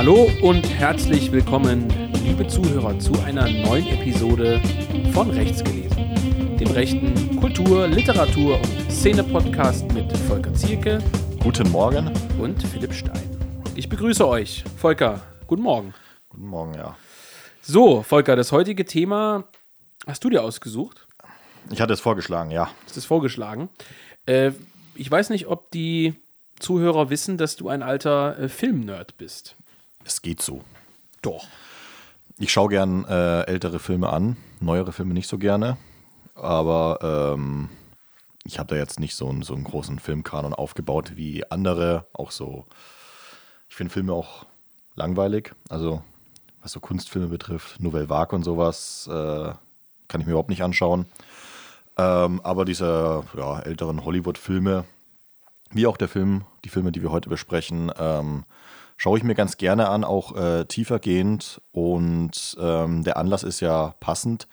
Hallo und herzlich willkommen, liebe Zuhörer, zu einer neuen Episode von Rechts gelesen, dem rechten Kultur-, Literatur- und Szene-Podcast mit Volker Zierke Guten Morgen. und Philipp Stein. Ich begrüße euch. Volker, guten Morgen. Guten Morgen, ja. So, Volker, das heutige Thema hast du dir ausgesucht. Ich hatte es vorgeschlagen, ja. Das ist vorgeschlagen. Äh, ich weiß nicht, ob die Zuhörer wissen, dass du ein alter äh, Filmnerd bist. Es geht so. Doch. Ich schaue gern äh, ältere Filme an, neuere Filme nicht so gerne. Aber ähm, ich habe da jetzt nicht so einen, so einen großen Filmkanon aufgebaut wie andere. Auch so, ich finde Filme auch langweilig. Also, was so Kunstfilme betrifft, Nouvelle Vague und sowas, äh, kann ich mir überhaupt nicht anschauen. Ähm, aber diese ja, älteren Hollywood-Filme, wie auch der Film, die Filme, die wir heute besprechen, ähm, schaue ich mir ganz gerne an, auch äh, tiefergehend. Und ähm, der Anlass ist ja passend,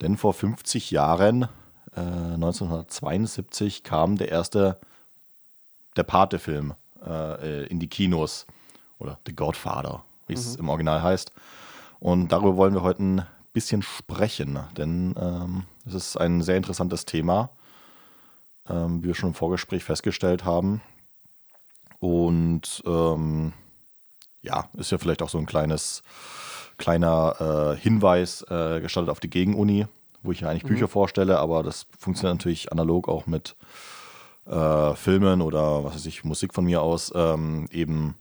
denn vor 50 Jahren, äh, 1972, kam der erste, der Pate-Film äh, in die Kinos. Oder The Godfather, wie es im Original heißt. Und darüber wollen wir heute ein bisschen sprechen, denn ähm, es ist ein sehr interessantes Thema, ähm, wie wir schon im Vorgespräch festgestellt haben. Und ähm, ja, ist ja vielleicht auch so ein kleines, kleiner äh, Hinweis äh, gestaltet auf die Gegenuni, wo ich ja eigentlich Bücher vorstelle, aber das funktioniert natürlich analog auch mit äh, Filmen oder was weiß ich, Musik von mir aus, ähm, eben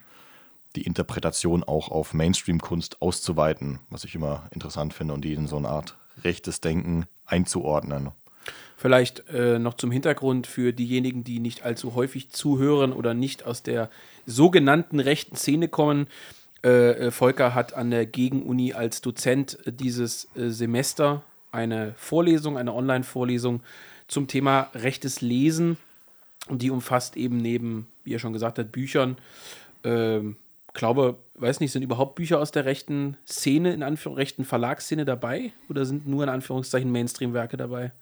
die Interpretation auch auf Mainstream-Kunst auszuweiten, was ich immer interessant finde und die in so eine Art rechtes Denken einzuordnen. Vielleicht äh, noch zum Hintergrund für diejenigen, die nicht allzu häufig zuhören oder nicht aus der sogenannten rechten Szene kommen. Äh, äh, Volker hat an der Gegenuni als Dozent äh, dieses äh, Semester eine Vorlesung, eine Online-Vorlesung zum Thema rechtes Lesen. Und die umfasst eben neben, wie er schon gesagt hat, Büchern. Ähm, glaube, weiß nicht, sind überhaupt Bücher aus der rechten Szene, in Anführungszeichen, rechten Verlagsszene dabei? Oder sind nur in Anführungszeichen Mainstream-Werke dabei?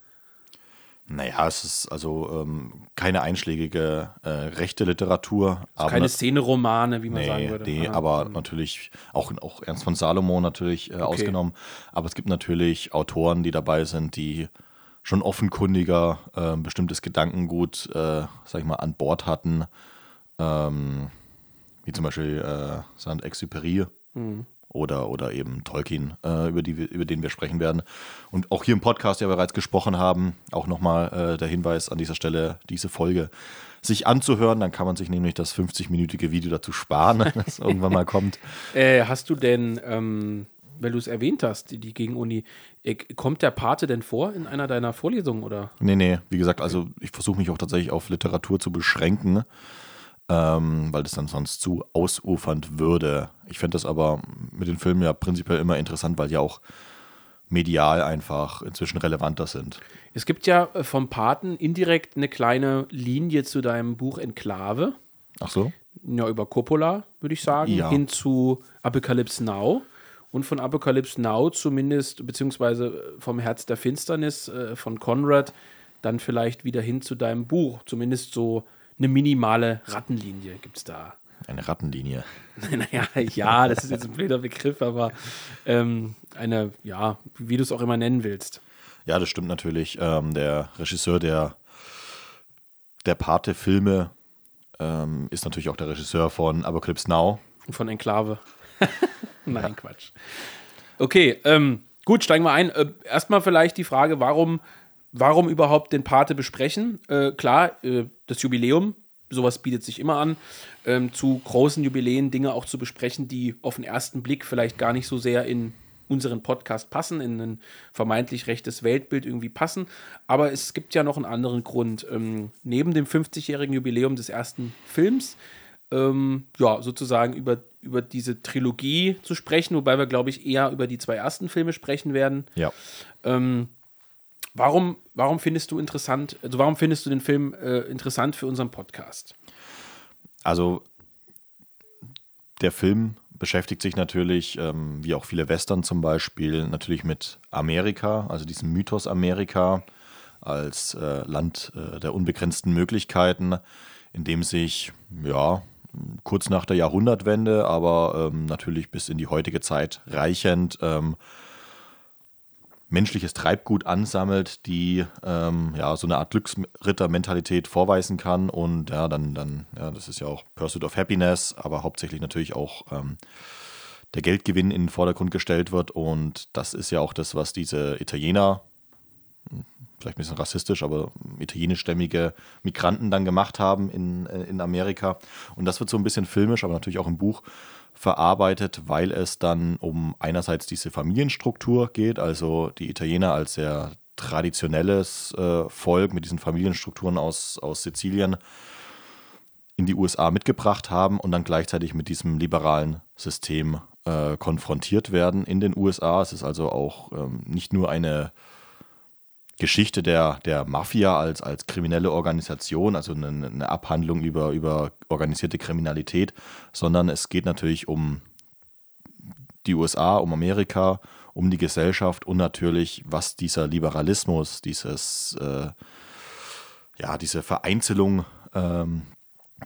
Naja, es ist also ähm, keine einschlägige äh, rechte Literatur. aber Keine Szene-Romane, wie man sagen Nee, würde. nee Aha. aber natürlich auch, auch Ernst von Salomo natürlich äh, ausgenommen. Aber es gibt natürlich Autoren, die dabei sind, die schon offenkundiger äh, bestimmtes Gedankengut, äh, sag ich mal, an Bord hatten. Ähm, wie zum Beispiel äh, Saint-Exupéry oder, oder eben Tolkien, äh, über, die, über den wir sprechen werden. Und auch hier im Podcast ja bereits gesprochen haben. Auch nochmal äh, der Hinweis an dieser Stelle, diese Folge sich anzuhören. Dann kann man sich nämlich das 50-minütige Video dazu sparen, wenn es irgendwann mal kommt. Äh, hast du denn, ähm, weil du es erwähnt hast, die, die Gegenuni, äh, kommt der Pate denn vor in einer deiner Vorlesungen oder? Nee, nee, wie gesagt, also ich versuche mich auch tatsächlich auf Literatur zu beschränken, ähm, weil das dann sonst zu ausufernd würde. Ich fände das aber mit den Filmen ja prinzipiell immer interessant, weil die auch medial einfach inzwischen relevanter sind. Es gibt ja äh, vom Paten indirekt eine kleine Linie zu deinem Buch Enklave. Ach so? Ja, über Coppola, würde ich sagen, Ja. hin zu Apocalypse Now. Und von Apocalypse Now zumindest, beziehungsweise vom Herz der Finsternis äh, von Conrad, dann vielleicht wieder hin zu deinem Buch. Zumindest so eine minimale Rattenlinie gibt es da. Eine Rattenlinie. naja, ja, das ist jetzt ein blöder Begriff, aber ähm, eine, ja, wie du es auch immer nennen willst. Ja, das stimmt natürlich. Ähm, der Regisseur der, der Pate-Filme ähm, ist natürlich auch der Regisseur von Apocalypse Now. Von Enklave. Nein, Quatsch. Okay, ähm, gut, steigen wir ein. Äh, erstmal vielleicht die Frage, warum, warum überhaupt den Pate besprechen? Äh, klar, äh, das Jubiläum, sowas bietet sich immer an, ähm, zu großen Jubiläen Dinge auch zu besprechen, die auf den ersten Blick vielleicht gar nicht so sehr in unseren Podcast passen, in ein vermeintlich rechtes Weltbild irgendwie passen. Aber es gibt ja noch einen anderen Grund. Ähm, neben dem 50-jährigen Jubiläum des ersten Films ähm, ja, sozusagen über, über diese Trilogie zu sprechen, wobei wir, glaube ich, eher über die zwei ersten Filme sprechen werden. Ja. Ähm, warum, warum findest du interessant, also warum findest du den Film äh, interessant für unseren Podcast? Also der Film beschäftigt sich natürlich, ähm, wie auch viele Western zum Beispiel, natürlich mit Amerika, also diesem Mythos Amerika als äh, Land äh, der unbegrenzten Möglichkeiten, in dem sich ja kurz nach der Jahrhundertwende, aber ähm, natürlich bis in die heutige Zeit reichend ähm, menschliches Treibgut ansammelt, die ähm, ja so eine Art Glücksritter-Mentalität vorweisen kann und ja, dann, dann, ja, das ist ja auch Pursuit of Happiness, aber hauptsächlich natürlich auch ähm, der Geldgewinn in den Vordergrund gestellt wird und das ist ja auch das, was diese Italiener vielleicht ein bisschen rassistisch, aber italienischstämmige Migranten dann gemacht haben in, äh, in Amerika. Und das wird so ein bisschen filmisch, aber natürlich auch im Buch verarbeitet, weil es dann um einerseits diese Familienstruktur geht, also die Italiener als sehr traditionelles äh, Volk mit diesen Familienstrukturen aus, aus Sizilien in die USA mitgebracht haben und dann gleichzeitig mit diesem liberalen System äh, konfrontiert werden in den USA. Es ist also auch ähm, nicht nur eine Geschichte der, der Mafia als, als kriminelle Organisation, also eine, eine, Abhandlung über, über organisierte Kriminalität, sondern es geht natürlich um die USA, um Amerika, um die Gesellschaft und natürlich, was dieser Liberalismus, dieses, äh, ja, diese Vereinzelung ähm,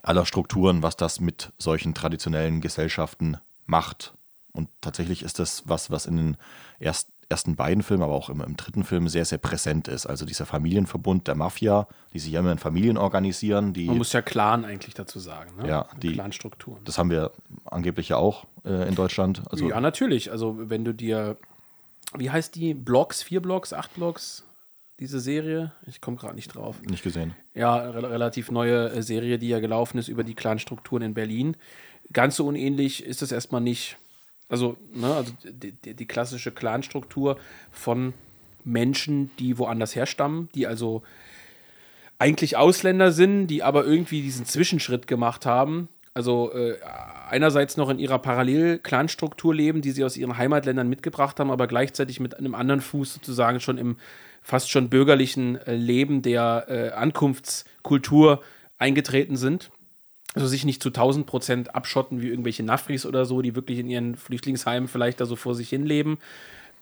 aller Strukturen, was das mit solchen traditionellen Gesellschaften macht. Und tatsächlich ist das was, was in den ersten ersten beiden Filmen, aber auch im, im, dritten Film sehr, sehr präsent ist. Also dieser Familienverbund der Mafia, die sich ja immer in Familien organisieren. Die, Man muss ja Clan eigentlich dazu sagen. Ne? Ja, die Clanstrukturen. Das haben wir angeblich ja auch äh, in Deutschland. Also, ja, natürlich. Also wenn du dir, wie heißt die? Blocks, vier Blocks, acht Blocks? Diese Serie, ich komme gerade nicht drauf. Nicht gesehen. Ja, re relativ neue äh, Serie, die ja gelaufen ist über die Clanstrukturen in Berlin. Ganz so unähnlich ist es erstmal nicht also, ne, also die, die, die klassische Clanstruktur von Menschen, die woanders herstammen, die also eigentlich Ausländer sind, die aber irgendwie diesen Zwischenschritt gemacht haben. Also äh, einerseits noch in ihrer Parallel-Clanstruktur leben, die sie aus ihren Heimatländern mitgebracht haben, aber gleichzeitig mit einem anderen Fuß sozusagen schon im fast schon bürgerlichen äh, Leben der äh, Ankunftskultur eingetreten sind also sich nicht zu 1000 Prozent abschotten wie irgendwelche Nafris oder so, die wirklich in ihren Flüchtlingsheimen vielleicht da so vor sich hin leben,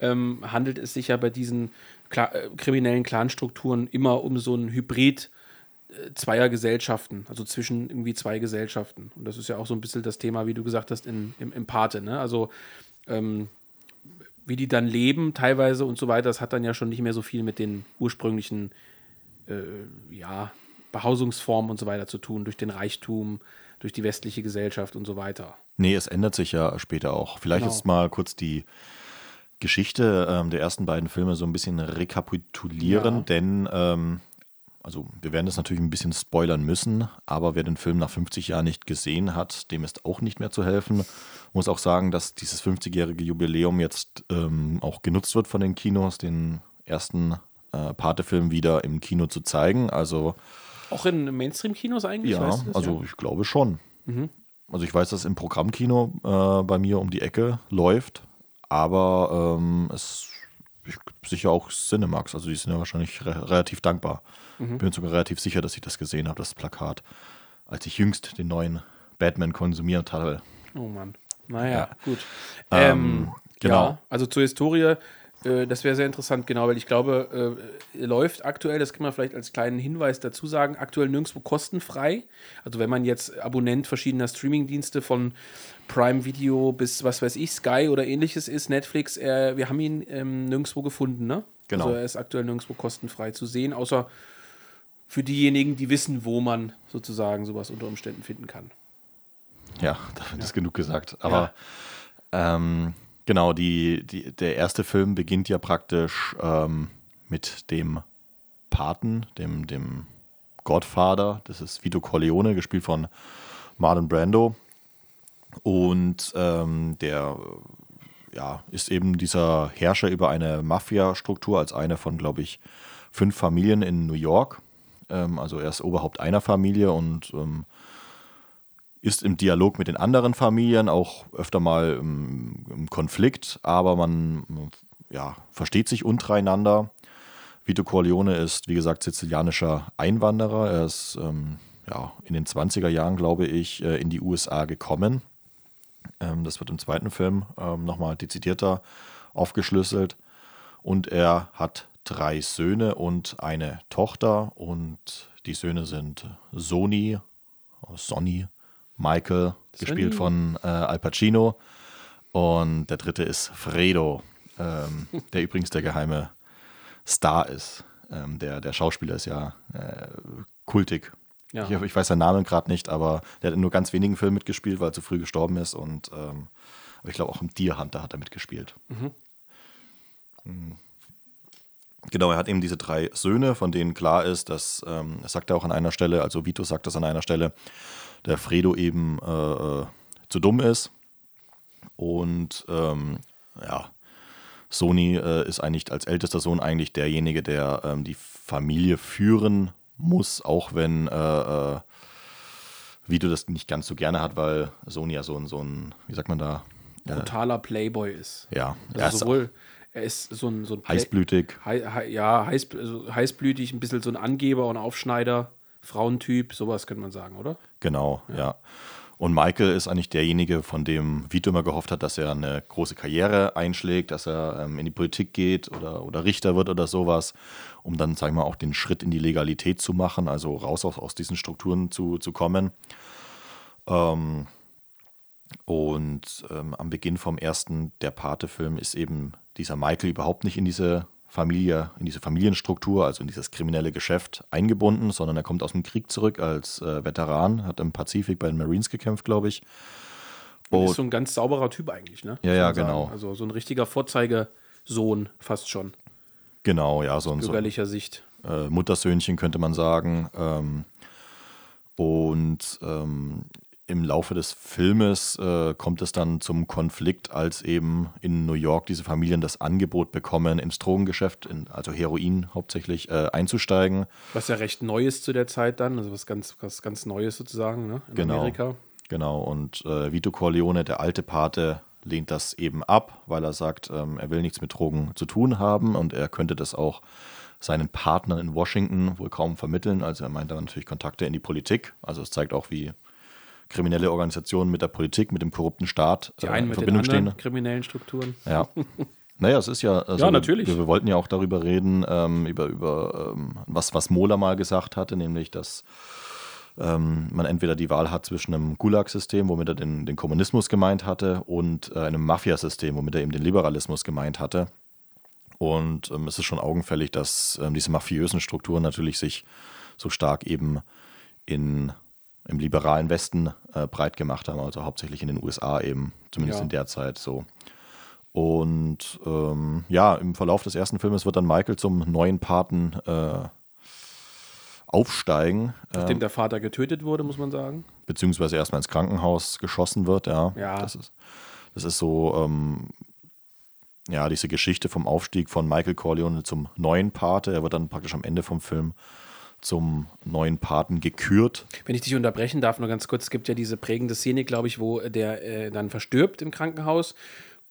ähm, handelt es sich ja bei diesen Kla äh, kriminellen Clanstrukturen immer um so ein Hybrid äh, zweier Gesellschaften, also zwischen irgendwie zwei Gesellschaften. Und das ist ja auch so ein bisschen das Thema, wie du gesagt hast, in, im, im Pate. Ne? Also ähm, wie die dann leben teilweise und so weiter, das hat dann ja schon nicht mehr so viel mit den ursprünglichen äh, ja, Behausungsformen und so weiter zu tun, durch den Reichtum, durch die westliche Gesellschaft und so weiter. Nee, es ändert sich ja später auch. Vielleicht genau. jetzt mal kurz die Geschichte ähm, der ersten beiden Filme so ein bisschen rekapitulieren, ja. denn ähm, also wir werden das natürlich ein bisschen spoilern müssen, aber wer den Film nach 50 Jahren nicht gesehen hat, dem ist auch nicht mehr zu helfen. Muss auch sagen, dass dieses 50-jährige Jubiläum jetzt ähm, auch genutzt wird von den Kinos, den ersten äh, Pate-Film wieder im Kino zu zeigen. Also auch in Mainstream-Kinos eigentlich? Ja, also ja? ich glaube schon. Mhm. Also ich weiß, dass im Programmkino äh, bei mir um die Ecke läuft, aber ähm, es ich, sicher auch Cinemax, also die sind ja wahrscheinlich re relativ dankbar. Mhm. Bin sogar relativ sicher, dass ich das gesehen habe, das Plakat, als ich jüngst den neuen Batman konsumiert hatte. Oh Mann. Naja, ja. gut. Ähm, ähm, genau. Ja, also zur Historie äh, das wäre sehr interessant, genau, weil ich glaube, äh, läuft aktuell, das kann man vielleicht als kleinen Hinweis dazu sagen, aktuell nirgendwo kostenfrei. Also wenn man jetzt Abonnent verschiedener Streamingdienste von Prime Video bis was weiß ich, Sky oder ähnliches ist, Netflix, äh, wir haben ihn ähm, nirgendwo gefunden, ne? Genau. Also er ist aktuell nirgendwo kostenfrei zu sehen, außer für diejenigen, die wissen, wo man sozusagen sowas unter Umständen finden kann. Ja, damit ja. ist genug gesagt. Aber ja. ähm, Genau, die, die, der erste Film beginnt ja praktisch ähm, mit dem Paten, dem, dem Godfather. Das ist Vito Corleone, gespielt von Marlon Brando. Und ähm, der ja, ist eben dieser Herrscher über eine Mafia-Struktur als eine von, glaube ich, fünf Familien in New York. Ähm, also er ist Oberhaupt einer Familie und ähm, ist im Dialog mit den anderen Familien auch öfter mal im, im Konflikt, aber man ja, versteht sich untereinander. Vito Corleone ist, wie gesagt, sizilianischer Einwanderer. Er ist ähm, ja, in den 20er Jahren, glaube ich, äh, in die USA gekommen. Ähm, das wird im zweiten Film ähm, nochmal dezidierter aufgeschlüsselt. Und er hat drei Söhne und eine Tochter. Und die Söhne sind Sony, Sonny Michael, gespielt Sven. von äh, Al Pacino. Und der dritte ist Fredo, ähm, der übrigens der geheime Star ist. Ähm, der, der Schauspieler ist ja äh, kultig. Ja. Ich, ich weiß seinen Namen gerade nicht, aber der hat in nur ganz wenigen Filmen mitgespielt, weil er zu früh gestorben ist. Und ähm, aber ich glaube auch im Deer Hunter hat er mitgespielt. Mhm. Genau, er hat eben diese drei Söhne, von denen klar ist, dass, ähm, er sagt er auch an einer Stelle, also Vito sagt das an einer Stelle, der Fredo eben äh, äh, zu dumm ist. Und ähm, ja, Sony äh, ist eigentlich als ältester Sohn eigentlich derjenige, der ähm, die Familie führen muss, auch wenn äh, äh, Vito das nicht ganz so gerne hat, weil Sony ja so ein, so ein wie sagt man da, Brutaler Playboy ist. ja, Also er ist sowohl, er ist so ein, so ein heißblütig, Hei- hei- ja, heiß, also heißblütig, ein bisschen so ein Angeber und Aufschneider, Frauentyp, sowas könnte man sagen, oder? Genau, ja. Und Michael ist eigentlich derjenige, von dem Vito immer gehofft hat, dass er eine große Karriere einschlägt, dass er ähm, in die Politik geht oder, oder Richter wird oder sowas, um dann, sagen wir mal, auch den Schritt in die Legalität zu machen, also raus aus, aus diesen Strukturen zu, zu kommen. Ähm, und ähm, am Beginn vom ersten Der Pate-Film ist eben dieser Michael überhaupt nicht in diese Familie, in diese Familienstruktur, also in dieses kriminelle Geschäft eingebunden, sondern er kommt aus dem Krieg zurück als äh, Veteran, hat im Pazifik bei den Marines gekämpft, glaube ich. Und ist so ein ganz sauberer Typ eigentlich, ne? Ja, ja, man sagen. genau. Also so ein richtiger Vorzeigesohn, fast schon, Genau, ja, so ein, so bürgerlicher Sicht. äh, Muttersöhnchen könnte man sagen. Ähm, und ähm, im Laufe des Filmes äh, kommt es dann zum Konflikt, als eben in New York diese Familien das Angebot bekommen, ins Drogengeschäft, in, also Heroin hauptsächlich, äh, einzusteigen. Was ja recht neu ist zu der Zeit dann, also was ganz, was ganz Neues sozusagen, ne? In Genau. Amerika. Genau, und äh, Vito Corleone, der alte Pate, lehnt das eben ab, weil er sagt, ähm, er will nichts mit Drogen zu tun haben und er könnte das auch seinen Partnern in Washington wohl kaum vermitteln. Also er meint da natürlich Kontakte in die Politik. Also es zeigt auch, wie kriminelle Organisationen mit der Politik, mit dem korrupten Staat Die äh, in Verbindung stehen. kriminellen Strukturen. Ja. Naja, es ist ja. Also Ja, natürlich. Wir, wir wollten ja auch darüber reden, ähm, über, über ähm, was, was Mola mal gesagt hatte, nämlich, dass ähm, man entweder die Wahl hat zwischen einem Gulag-System, womit er den, den Kommunismus gemeint hatte, und äh, einem Mafia-System, womit er eben den Liberalismus gemeint hatte. Und ähm, es ist schon augenfällig, dass ähm, diese mafiösen Strukturen natürlich sich so stark eben in, im liberalen Westen äh, breit gemacht haben, also hauptsächlich in den USA eben, zumindest Ja. in der Zeit so. Und ähm, ja, im Verlauf des ersten Filmes wird dann Michael zum neuen Paten äh, aufsteigen, Nachdem der Vater getötet wurde, muss man sagen. beziehungsweise erstmal ins Krankenhaus geschossen wird. Ja, Ja. Das, ist, das ist so, ähm, ja, diese Geschichte vom Aufstieg von Michael Corleone zum neuen Pate. Er wird dann praktisch am Ende vom Film zum neuen Paten gekürt. Wenn ich dich unterbrechen darf, nur ganz kurz, es gibt ja diese prägende Szene, glaube ich, wo der äh, dann verstirbt im Krankenhaus.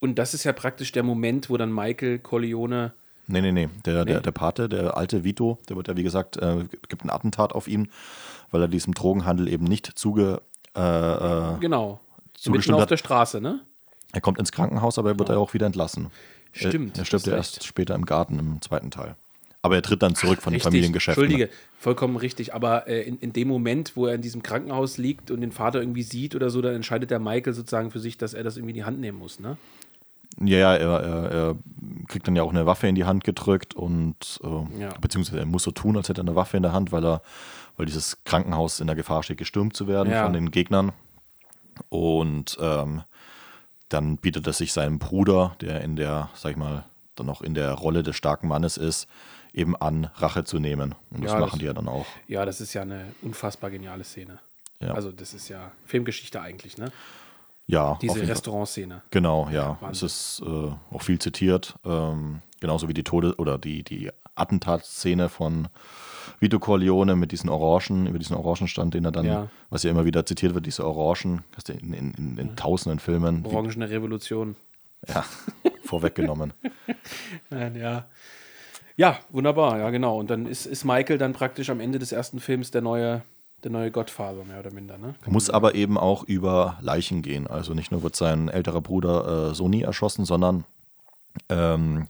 Und das ist ja praktisch der Moment, wo dann Michael Corleone. Nee, nee, nee. Der, Der, Nee? der Pate, der alte Vito, der wird ja, wie gesagt, äh, gibt ein Attentat auf ihn, weil er diesem Drogenhandel eben nicht zuge. Äh, äh, Genau. Mitten Zugestimmt auf hat- der Straße, ne? er kommt ins Krankenhaus, aber er wird ja auch wieder entlassen. Stimmt, Er, er stirbt ja erst später im Garten im zweiten Teil. Aber er tritt dann zurück von den Richtig, Familiengeschäften. Entschuldige, vollkommen richtig. Aber äh, in, in dem Moment, wo er in diesem Krankenhaus liegt und den Vater irgendwie sieht oder so, dann entscheidet der Michael sozusagen für sich, dass er das irgendwie in die Hand nehmen muss, ne? Ja, ja, er, er, er kriegt dann ja auch eine Waffe in die Hand gedrückt und äh, Ja. beziehungsweise er muss so tun, als hätte er eine Waffe in der Hand, weil er, weil dieses Krankenhaus in der Gefahr steht, gestürmt zu werden Ja. von den Gegnern. Und ähm, dann bietet er sich seinem Bruder, der in der, sag ich mal, dann noch in der Rolle des starken Mannes ist, eben an, Rache zu nehmen. Und das Ja, machen das- die ja dann auch. Ja, das ist ja eine unfassbar geniale Szene. Ja. Also, das ist ja Filmgeschichte eigentlich, ne? Ja, Diese. Restaurantszene. Genau, ja. Wahnsinn. Es ist äh, auch viel zitiert. Ähm, genauso wie die Tode- oder die, die Attentatszene von Vito Corleone mit diesen Orangen, über diesen Orangenstand, den er dann, Ja. was ja immer wieder zitiert wird, diese Orangen, das in, in, in, in tausenden Filmen Orangene Revolution. ja, vorweggenommen. Nein, ja. Ja, wunderbar, ja, genau. Und dann ist, ist Michael dann praktisch am Ende des ersten Films der neue, der neue Gottvater, mehr oder minder, ne? Muss aber eben auch über Leichen gehen. Also nicht nur wird sein älterer Bruder äh, Sony erschossen, sondern ähm,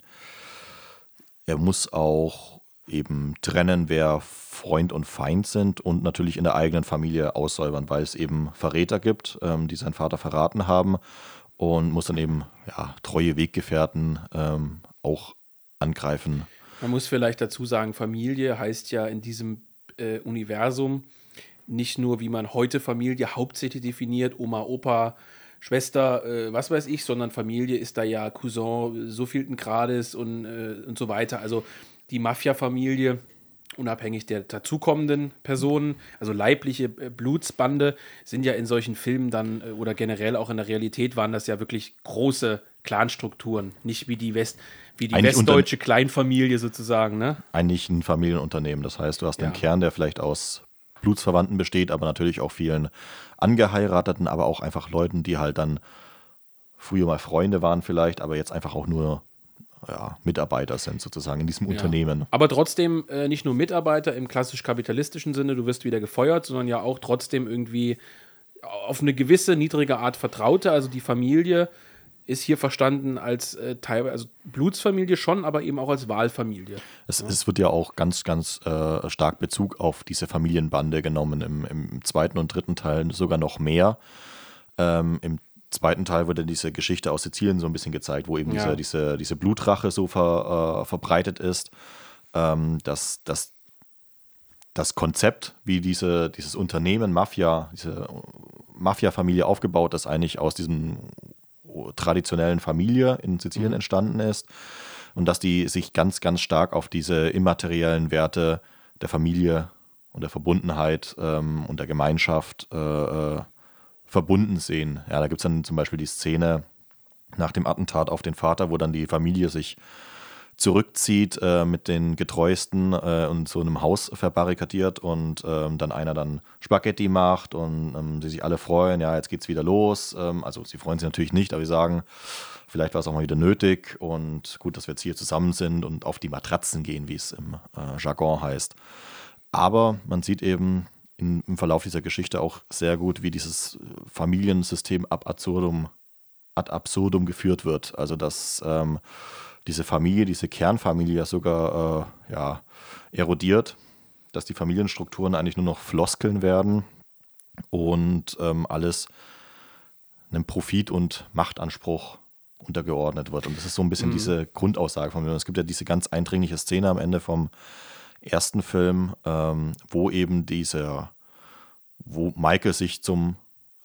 er muss auch eben trennen, wer Freund und Feind sind und natürlich in der eigenen Familie aussäubern, weil es eben Verräter gibt, ähm, die seinen Vater verraten haben und muss dann eben ja, treue Weggefährten ähm, auch angreifen. Man muss vielleicht dazu sagen, Familie heißt ja in diesem äh, Universum nicht nur, wie man heute Familie hauptsächlich definiert, Oma, Opa, Schwester, äh, was weiß ich, sondern Familie ist da ja Cousin so vielten Grades und, äh, und so weiter. Also die Mafia-Familie, unabhängig der dazukommenden Personen, also leibliche äh, Blutsbande, sind ja in solchen Filmen dann äh, oder generell auch in der Realität waren das ja wirklich große Clanstrukturen, nicht wie die West, wie die Eigentlich westdeutsche Kleinfamilie sozusagen, ne? Eigentlich ein Familienunternehmen. Das heißt, du hast Ja. den Kern, der vielleicht aus Blutsverwandten besteht, aber natürlich auch vielen Angeheirateten, aber auch einfach Leuten, die halt dann früher mal Freunde waren vielleicht, aber jetzt einfach auch nur ja, Mitarbeiter sind sozusagen in diesem Unternehmen. Aber trotzdem äh, nicht nur Mitarbeiter im klassisch-kapitalistischen Sinne, du wirst wieder gefeuert, sondern ja auch trotzdem irgendwie auf eine gewisse niedrige Art Vertraute. Also die Familie ist hier verstanden als äh, Teil, also Blutsfamilie schon, aber eben auch als Wahlfamilie. Es, es wird ja auch ganz, ganz äh, stark Bezug auf diese Familienbande genommen. Im, Im zweiten und dritten Teil sogar noch mehr. Ähm, Im zweiten Teil wurde diese Geschichte aus Sizilien so ein bisschen gezeigt, wo eben Ja. diese, diese, diese Blutrache so ver, äh, verbreitet ist, ähm, dass, dass das Konzept, wie diese, dieses Unternehmen Mafia, diese Mafia-Familie aufgebaut ist, eigentlich aus diesem traditionellen Familie in Sizilien entstanden ist und dass die sich ganz, ganz stark auf diese immateriellen Werte der Familie und der Verbundenheit ähm, und der Gemeinschaft äh, äh, verbunden sehen. Ja, da gibt es dann zum Beispiel die Szene nach dem Attentat auf den Vater, wo dann die Familie sich zurückzieht äh, mit den Getreuesten äh, und so einem Haus verbarrikadiert und ähm, dann einer dann Spaghetti macht und ähm, sie sich alle freuen, ja, jetzt geht's wieder los. Ähm, also sie freuen sich natürlich nicht, aber sie sagen, vielleicht war es auch mal wieder nötig und gut, dass wir jetzt hier zusammen sind und auf die Matratzen gehen, wie es im äh, Jargon heißt. Aber man sieht eben in, im Verlauf dieser Geschichte auch sehr gut, wie dieses Familiensystem ab absurdum, ad absurdum geführt wird. Also dass ähm, diese Familie, diese Kernfamilie ja sogar äh, ja, erodiert, dass die Familienstrukturen eigentlich nur noch Floskeln werden und ähm, alles einem Profit- und Machtanspruch untergeordnet wird. Und das ist so ein bisschen diese Grundaussage von mir. Es gibt ja diese ganz eindringliche Szene am Ende vom ersten Film, ähm, wo eben dieser, wo Michael sich zum,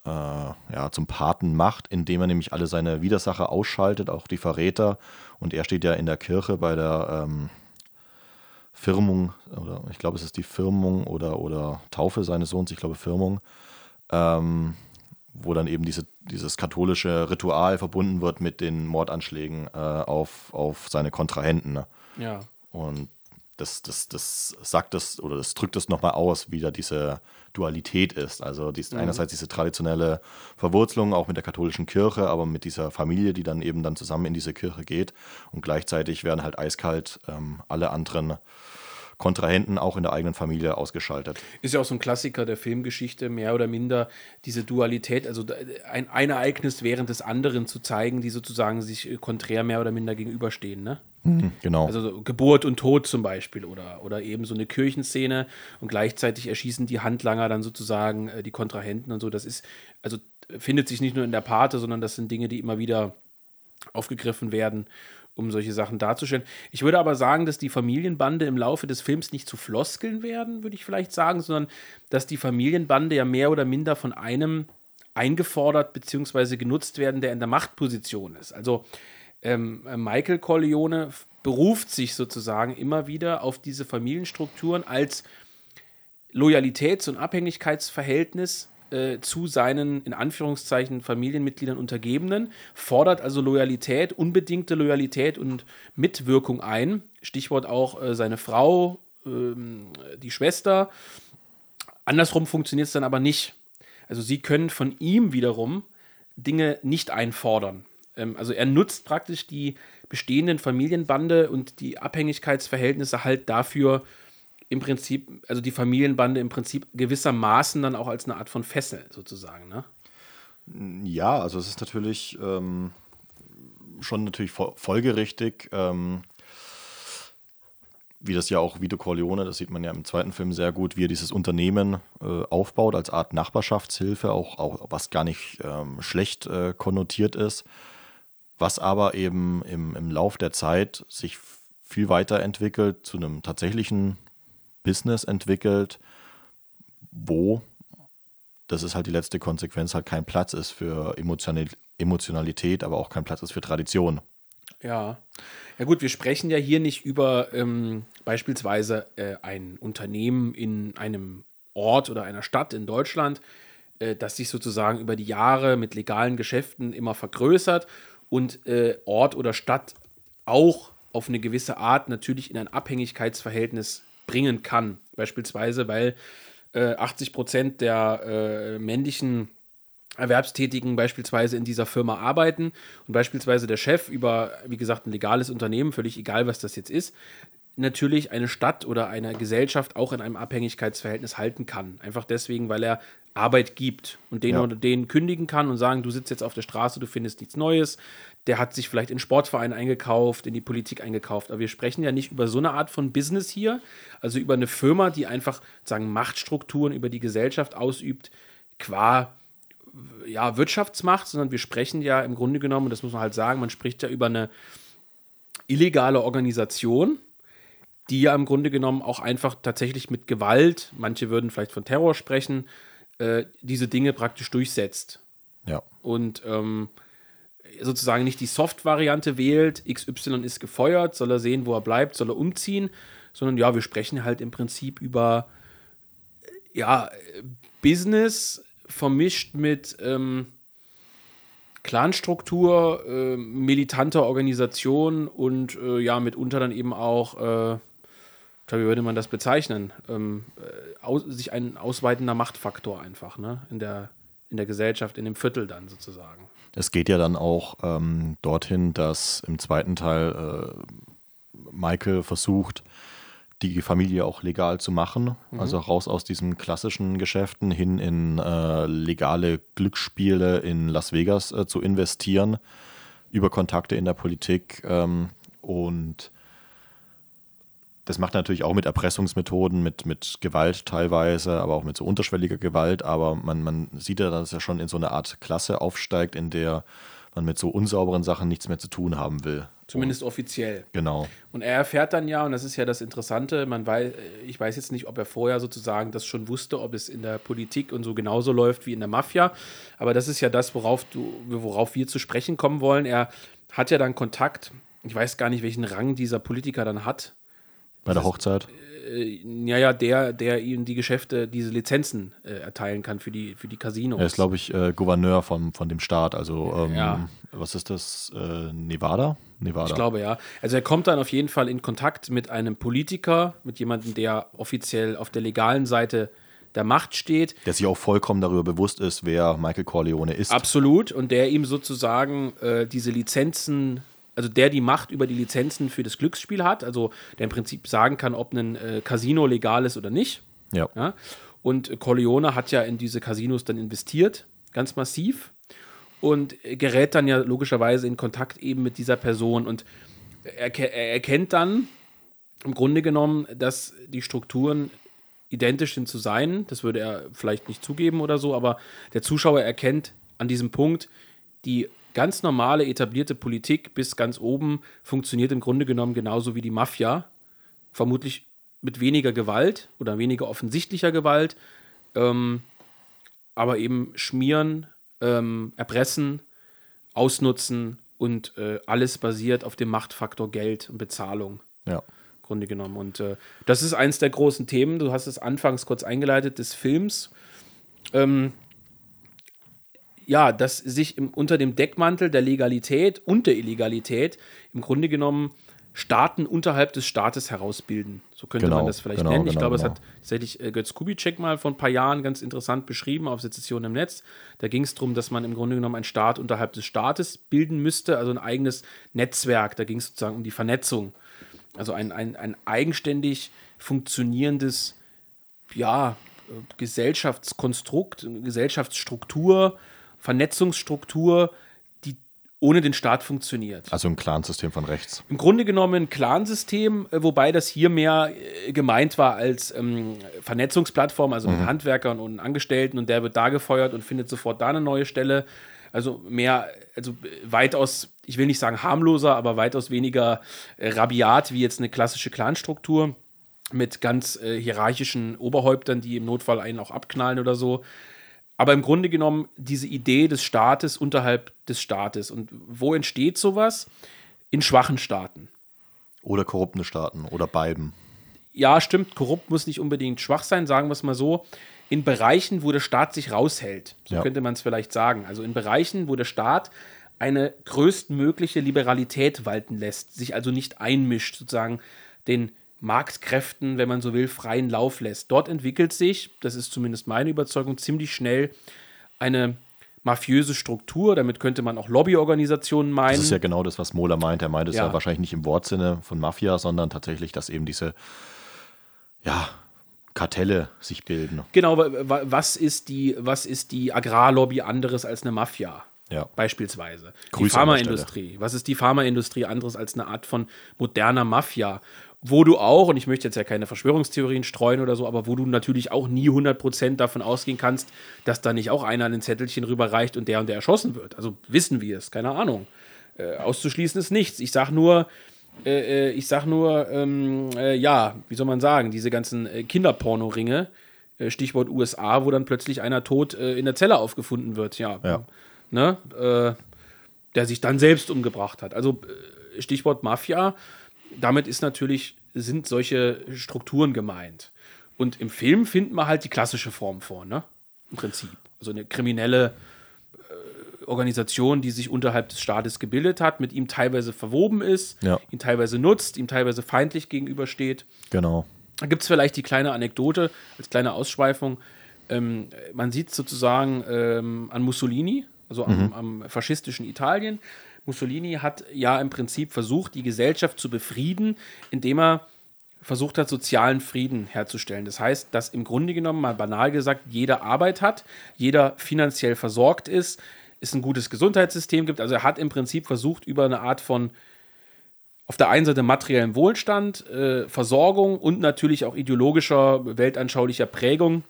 äh, ja, zum Paten macht, indem er nämlich alle seine Widersacher ausschaltet, auch die Verräter. Und er steht ja in der Kirche bei der ähm, Firmung, oder ich glaube, es ist die Firmung oder, oder Taufe seines Sohns, ich glaube Firmung, ähm, wo dann eben diese, dieses katholische Ritual verbunden wird mit den Mordanschlägen äh, auf, auf seine Kontrahenten. Ne? Ja. Und das, das, das sagt das oder das drückt das nochmal aus, wie da diese Dualität ist. Also dies, einerseits diese traditionelle Verwurzelung auch mit der katholischen Kirche, aber mit dieser Familie, die dann eben dann zusammen in diese Kirche geht. Und gleichzeitig werden halt eiskalt ähm, alle anderen Kontrahenten auch in der eigenen Familie ausgeschaltet. Ist ja auch so ein Klassiker der Filmgeschichte, mehr oder minder diese Dualität, also ein, ein Ereignis während des anderen zu zeigen, die sozusagen sich äh, konträr mehr oder minder gegenüberstehen, ne? Genau. Also so Geburt und Tod zum Beispiel oder, oder eben so eine Kirchenszene und gleichzeitig erschießen die Handlanger dann sozusagen äh, die Kontrahenten und so. Das ist, also findet sich nicht nur in der Pate, sondern das sind Dinge, die immer wieder aufgegriffen werden, um solche Sachen darzustellen. Ich würde aber sagen, dass die Familienbande im Laufe des Films nicht zu Floskeln werden, würde ich vielleicht sagen, sondern dass die Familienbande ja mehr oder minder von einem eingefordert bzw. genutzt werden, der in der Machtposition ist. Also ähm, Michael Corleone beruft sich sozusagen immer wieder auf diese Familienstrukturen als Loyalitäts- und Abhängigkeitsverhältnis äh, zu seinen, in Anführungszeichen, Familienmitgliedern Untergebenen, fordert also Loyalität, unbedingte Loyalität und Mitwirkung ein. Stichwort auch äh, seine Frau, ähm, die Schwester. Andersrum funktioniert es dann aber nicht. Also sie können von ihm wiederum Dinge nicht einfordern. Ähm, also er nutzt praktisch die bestehenden Familienbande und die Abhängigkeitsverhältnisse halt dafür, im Prinzip, also die Familienbande im Prinzip gewissermaßen dann auch als eine Art von Fessel sozusagen, ne? Ja, also es ist natürlich ähm, schon natürlich fol- folgerichtig. Ähm, wie das ja auch Vito Corleone, das sieht man ja im zweiten Film sehr gut, wie er dieses Unternehmen äh, aufbaut als Art Nachbarschaftshilfe, auch, auch was gar nicht ähm, schlecht äh, konnotiert ist, was aber eben im, im Lauf der Zeit sich viel weiterentwickelt, zu einem tatsächlichen Business entwickelt, wo, das ist halt die letzte Konsequenz, halt kein Platz ist für Emotionalität, aber auch kein Platz ist für Tradition. Ja. Ja gut, wir sprechen ja hier nicht über ähm, beispielsweise äh, ein Unternehmen in einem Ort oder einer Stadt in Deutschland, äh, das sich sozusagen über die Jahre mit legalen Geschäften immer vergrößert und äh, Ort oder Stadt auch auf eine gewisse Art natürlich in ein Abhängigkeitsverhältnis bringen kann. Beispielsweise, weil 80 äh, Prozent der äh, männlichen Erwerbstätigen beispielsweise in dieser Firma arbeiten und beispielsweise der Chef über, wie gesagt, ein legales Unternehmen, völlig egal, was das jetzt ist, natürlich eine Stadt oder eine Gesellschaft auch in einem Abhängigkeitsverhältnis halten kann. Einfach deswegen, weil er Arbeit gibt und den ja. oder den kündigen kann und sagen, du sitzt jetzt auf der Straße, du findest nichts Neues. Der hat sich vielleicht in Sportverein eingekauft, in die Politik eingekauft. Aber wir sprechen ja nicht über so eine Art von Business hier, also über eine Firma, die einfach sagen Machtstrukturen über die Gesellschaft ausübt, qua ja, Wirtschaftsmacht, sondern wir sprechen ja im Grunde genommen, und das muss man halt sagen, man spricht ja über eine illegale Organisation, die ja im Grunde genommen auch einfach tatsächlich mit Gewalt, manche würden vielleicht von Terror sprechen, äh, diese Dinge praktisch durchsetzt. Ja. Und ähm, sozusagen nicht die Soft-Variante wählt, XY ist gefeuert, soll er sehen, wo er bleibt, soll er umziehen, sondern ja, wir sprechen halt im Prinzip über ja, Business vermischt mit ähm, Clanstruktur, äh, militanter Organisation und äh, ja, mitunter dann eben auch, äh, wie würde man das bezeichnen, ähm, äh, aus, sich ein ausweitender Machtfaktor einfach, ne? In der, in der Gesellschaft, in dem Viertel dann sozusagen. Es geht ja dann auch ähm, dorthin, dass im zweiten Teil äh, Michael versucht, die Familie auch legal zu machen. Mhm. Also raus aus diesen klassischen Geschäften hin in äh, legale Glücksspiele in Las Vegas äh, zu investieren, über Kontakte in der Politik. Ähm, und das macht natürlich auch mit Erpressungsmethoden, mit, mit Gewalt teilweise, aber auch mit so unterschwelliger Gewalt. Aber man, man sieht ja, dass er schon in so eine Art Klasse aufsteigt, in der man mit so unsauberen Sachen nichts mehr zu tun haben will. Zumindest offiziell. Genau. Und er erfährt dann ja, und das ist ja das Interessante, man weiß, ich weiß jetzt nicht, ob er vorher sozusagen das schon wusste, ob es in der Politik und so genauso läuft wie in der Mafia. Aber das ist ja das, worauf du, worauf wir zu sprechen kommen wollen. Er hat ja dann Kontakt, ich weiß gar nicht, welchen Rang dieser Politiker dann hat. Bei der Hochzeit? äh, ja, ja, der, der ihnen die Geschäfte, diese Lizenzen äh, erteilen kann für die, für die Casinos. Er ist, glaube ich, äh, Gouverneur von, von dem Staat. Also, ähm, ja. was ist das? Äh, Nevada? Nevada. Ich glaube, ja. Also, er kommt dann auf jeden Fall in Kontakt mit einem Politiker, mit jemandem, der offiziell auf der legalen Seite der Macht steht. Der sich auch vollkommen darüber bewusst ist, wer Michael Corleone ist. Absolut. Und der ihm sozusagen äh, diese Lizenzen also der die Macht über die Lizenzen für das Glücksspiel hat, also der im Prinzip sagen kann, ob ein äh, Casino legal ist oder nicht. Ja. ja. Und Corleone hat ja in diese Casinos dann investiert, ganz massiv. Und gerät dann ja logischerweise in Kontakt eben mit dieser Person. Und er, er erkennt dann im Grunde genommen, dass die Strukturen identisch sind zu sein. Das würde er vielleicht nicht zugeben oder so, aber der Zuschauer erkennt an diesem Punkt, die ganz normale etablierte Politik bis ganz oben funktioniert im Grunde genommen genauso wie die Mafia. Vermutlich mit weniger Gewalt oder weniger offensichtlicher Gewalt, ähm, aber eben schmieren, ähm, erpressen, ausnutzen und äh, alles basiert auf dem Machtfaktor Geld und Bezahlung. Ja. Grunde genommen. Und äh, das ist eins der großen Themen. Du hast es anfangs kurz eingeleitet des Films. Ähm, ja, dass sich im, unter dem Deckmantel der Legalität und der Illegalität im Grunde genommen Staaten unterhalb des Staates herausbilden. So könnte genau, man das vielleicht genau, nennen. Ich genau, glaube, genau. es hat tatsächlich äh, Götz Kubitschek mal vor ein paar Jahren ganz interessant beschrieben auf Sezession im Netz. Da ging es darum, dass man im Grunde genommen einen Staat unterhalb des Staates bilden müsste, also ein eigenes Netzwerk. Da ging es sozusagen um die Vernetzung. Also ein, ein, ein eigenständig funktionierendes, ja, äh, Gesellschaftskonstrukt, Gesellschaftsstruktur, Vernetzungsstruktur, die ohne den Staat funktioniert. Also ein Clansystem von rechts. Im Grunde genommen ein Clansystem, äh, wobei das hier mehr äh, gemeint war als ähm, Vernetzungsplattform, also mit Handwerkern und Angestellten und der wird da gefeuert und findet sofort da eine neue Stelle. Also mehr, also weitaus, ich will nicht sagen harmloser, aber weitaus weniger äh, rabiat wie jetzt eine klassische Clanstruktur mit ganz äh, hierarchischen Oberhäuptern, die im Notfall einen auch abknallen oder so. Aber im Grunde genommen diese Idee des Staates unterhalb des Staates. Und wo entsteht sowas? In schwachen Staaten. Oder korrupten Staaten oder beiden. Ja, stimmt, korrupt muss nicht unbedingt schwach sein, sagen wir es mal so. In Bereichen, wo der Staat sich raushält, so Ja. könnte man es vielleicht sagen. Also in Bereichen, wo der Staat eine größtmögliche Liberalität walten lässt, sich also nicht einmischt, sozusagen den Marktkräften, wenn man so will, freien Lauf lässt. Dort entwickelt sich, das ist zumindest meine Überzeugung, ziemlich schnell eine mafiöse Struktur. Damit könnte man auch Lobbyorganisationen meinen. Das ist ja genau das, was Mola meint. Er meint es ja. Ja. wahrscheinlich nicht im Wortsinne von Mafia, sondern tatsächlich, dass eben diese ja, Kartelle sich bilden. Genau, wa- wa- was ist die, was ist die Agrarlobby anderes als eine Mafia? Ja. Beispielsweise. die Grüße der Pharmaindustrie. Was ist die Pharmaindustrie anderes als eine Art von moderner Mafia? Wo du auch, und ich möchte jetzt ja keine Verschwörungstheorien streuen oder so, aber wo du natürlich auch nie 100% davon ausgehen kannst, dass da nicht auch einer ein Zettelchen rüberreicht und der und der erschossen wird. Also wissen wir es, keine Ahnung. Äh, auszuschließen ist nichts. Ich sag nur, äh, äh, ich sag nur, ähm, äh, ja, wie soll man sagen, diese ganzen äh, Kinderpornoringe, äh, Stichwort USA, wo dann plötzlich einer tot äh, in der Zelle aufgefunden wird, ja. Ja. Ne? Der sich dann selbst umgebracht hat. Also Stichwort Mafia, damit ist natürlich, sind solche Strukturen gemeint. Und im Film finden wir halt die klassische Form vor, ne? Im Prinzip. Also eine kriminelle äh, Organisation, die sich unterhalb des Staates gebildet hat, mit ihm teilweise verwoben ist, Ja. ihn teilweise nutzt, ihm teilweise feindlich gegenübersteht. Genau. Da gibt es vielleicht die kleine Anekdote als kleine Ausschweifung. Ähm, man sieht sozusagen ähm, an Mussolini, also am, am faschistischen Italien. Mussolini hat ja im Prinzip versucht, die Gesellschaft zu befrieden, indem er versucht hat, sozialen Frieden herzustellen. Das heißt, dass im Grunde genommen, mal banal gesagt, jeder Arbeit hat, jeder finanziell versorgt ist, es ein gutes Gesundheitssystem gibt. Also er hat im Prinzip versucht, über eine Art von auf der einen Seite materiellen Wohlstand, äh, Versorgung und natürlich auch ideologischer, weltanschaulicher Prägung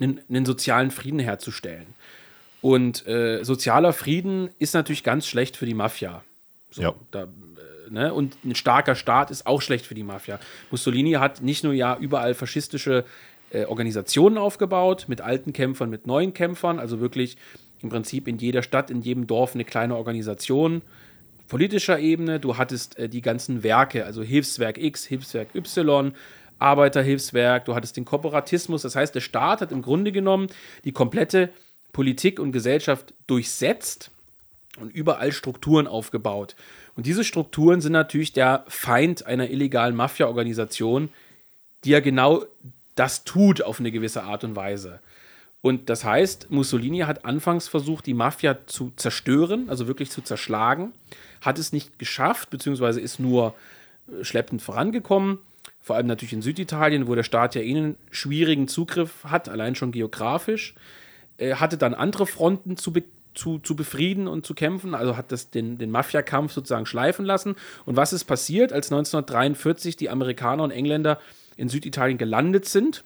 einen, einen sozialen Frieden herzustellen. Und äh, sozialer Frieden ist natürlich ganz schlecht für die Mafia. So, Ja. da, äh, ne? Und ein starker Staat ist auch schlecht für die Mafia. Mussolini hat nicht nur ja überall faschistische äh, Organisationen aufgebaut, mit alten Kämpfern, mit neuen Kämpfern, also wirklich im Prinzip in jeder Stadt, in jedem Dorf eine kleine Organisation politischer Ebene, du hattest äh, die ganzen Werke, also Hilfswerk X, Hilfswerk Y, Arbeiterhilfswerk, du hattest den Kooperatismus. Das heißt, der Staat hat im Grunde genommen die komplette Politik und Gesellschaft durchsetzt und überall Strukturen aufgebaut. Und diese Strukturen sind natürlich der Feind einer illegalen Mafia-Organisation, die ja genau das tut auf eine gewisse Art und Weise. Und das heißt, Mussolini hat anfangs versucht, die Mafia zu zerstören, also wirklich zu zerschlagen, hat es nicht geschafft, beziehungsweise ist nur äh, schleppend vorangekommen. Vor allem natürlich in Süditalien, wo der Staat ja eh einen schwierigen Zugriff hat, allein schon geografisch. Er hatte dann andere Fronten zu, be zu, zu befrieden und zu kämpfen, also hat das den, den Mafia-Kampf sozusagen schleifen lassen. Und was ist passiert, als 1943 die Amerikaner und Engländer in Süditalien gelandet sind?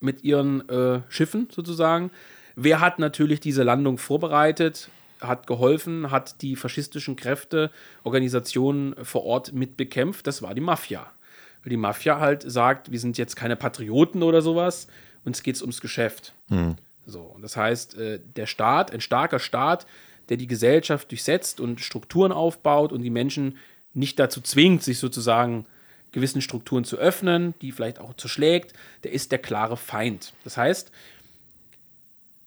mit ihren äh, Schiffen sozusagen. Wer hat natürlich diese Landung vorbereitet, hat geholfen, hat die faschistischen Kräfte, Organisationen vor Ort mitbekämpft? Das war die Mafia. Weil die Mafia halt sagt, wir sind jetzt keine Patrioten oder sowas, uns geht es ums Geschäft. So, und das heißt, äh, der Staat, ein starker Staat, der die Gesellschaft durchsetzt und Strukturen aufbaut und die Menschen nicht dazu zwingt, sich sozusagen gewissen Strukturen zu öffnen, die vielleicht auch zerschlägt, der ist der klare Feind. Das heißt,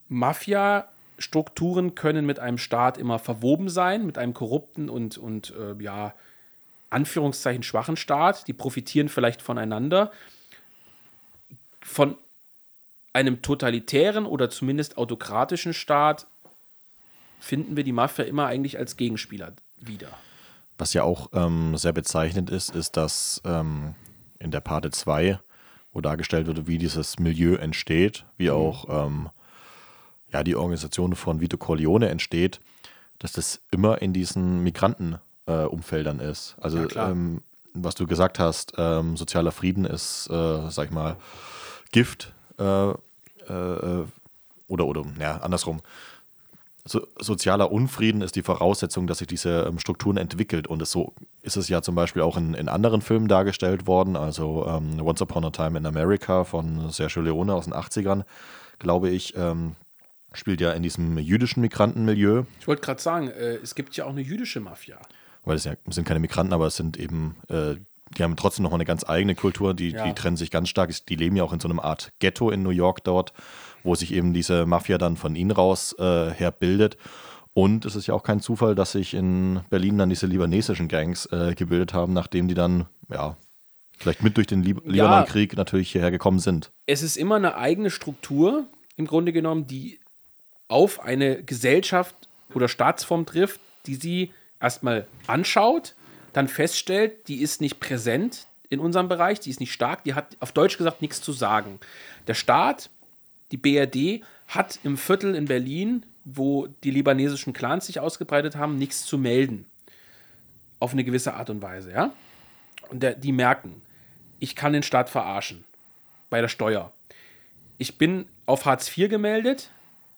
Mafia-Strukturen können mit einem Staat immer verwoben sein, mit einem korrupten und, und äh, ja, Anführungszeichen schwachen Staat. Die profitieren vielleicht voneinander. Von einem totalitären oder zumindest autokratischen Staat finden wir die Mafia immer eigentlich als Gegenspieler wieder. Was ja auch ähm, sehr bezeichnend ist, ist, dass ähm, in der Parte 2, wo dargestellt wird, wie dieses Milieu entsteht, wie auch ähm, ja, die Organisation von Vito Corleone entsteht, dass das immer in diesen Migrantenumfeldern äh, ist. Also, Ja, ähm, was du gesagt hast, ähm, sozialer Frieden ist, äh, sag ich mal, Gift äh, äh, oder, oder, ja, andersrum. So, sozialer Unfrieden ist die Voraussetzung, dass sich diese ähm, Strukturen entwickelt. Und es so ist es ja zum Beispiel auch in, in anderen Filmen dargestellt worden. Also ähm, Once Upon a Time in America von Sergio Leone aus den 80ern, glaube ich, ähm, spielt ja in diesem jüdischen Migrantenmilieu. Ich wollte gerade sagen, äh, es gibt ja auch eine jüdische Mafia. Weil es ja, sind keine Migranten, aber es sind eben, äh, die haben trotzdem noch eine ganz eigene Kultur, die, Ja. die trennen sich ganz stark. Die leben ja auch in so einer Art Ghetto in New York dort, wo sich eben diese Mafia dann von ihnen raus äh, her bildet. Und es ist ja auch kein Zufall, dass sich in Berlin dann diese libanesischen Gangs äh, gebildet haben, nachdem die dann, ja, vielleicht mit durch den Lib Ja. Libanonkrieg natürlich hierher gekommen sind. Es ist immer eine eigene Struktur, im Grunde genommen, die auf eine Gesellschaft oder Staatsform trifft, die sie erstmal anschaut, dann feststellt, die ist nicht präsent in unserem Bereich, die ist nicht stark, die hat auf Deutsch gesagt nichts zu sagen. Der Staat, die BRD, hat im Viertel in Berlin, wo die libanesischen Clans sich ausgebreitet haben, nichts zu melden. Auf eine gewisse Art und Weise, ja? Und der, die merken, ich kann den Staat verarschen bei der Steuer. Ich bin auf Hartz IV gemeldet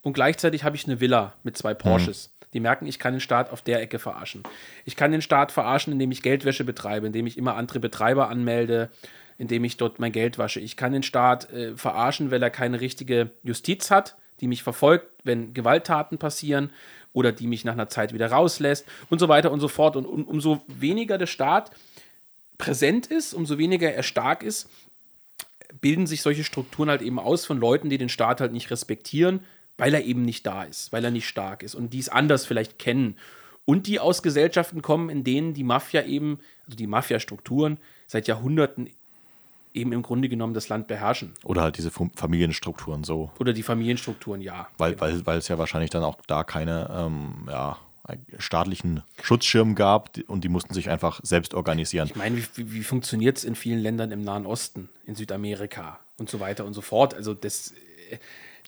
und gleichzeitig habe ich eine Villa mit zwei Porsches. Die merken, ich kann den Staat auf der Ecke verarschen. Ich kann den Staat verarschen, indem ich Geldwäsche betreibe, indem ich immer andere Betreiber anmelde, indem ich dort mein Geld wasche. Ich kann den Staat äh, verarschen, weil er keine richtige Justiz hat, die mich verfolgt, wenn Gewalttaten passieren oder die mich nach einer Zeit wieder rauslässt und so weiter und so fort. Und um, umso weniger der Staat präsent ist, umso weniger er stark ist, bilden sich solche Strukturen halt eben aus von Leuten, die den Staat halt nicht respektieren, weil er eben nicht da ist, weil er nicht stark ist und die es anders vielleicht kennen. Und die aus Gesellschaften kommen, in denen die Mafia eben, also die Mafia-Strukturen seit Jahrhunderten eben im Grunde genommen das Land beherrschen. Oder halt diese Fam- Familienstrukturen so. Oder die Familienstrukturen, ja. Weil, weil, weil es ja wahrscheinlich dann auch da keine ähm, ja, staatlichen Schutzschirm gab und die mussten sich einfach selbst organisieren. Ich meine, wie, wie, wie funktioniert es in vielen Ländern im Nahen Osten, in Südamerika und so weiter und so fort? Also das.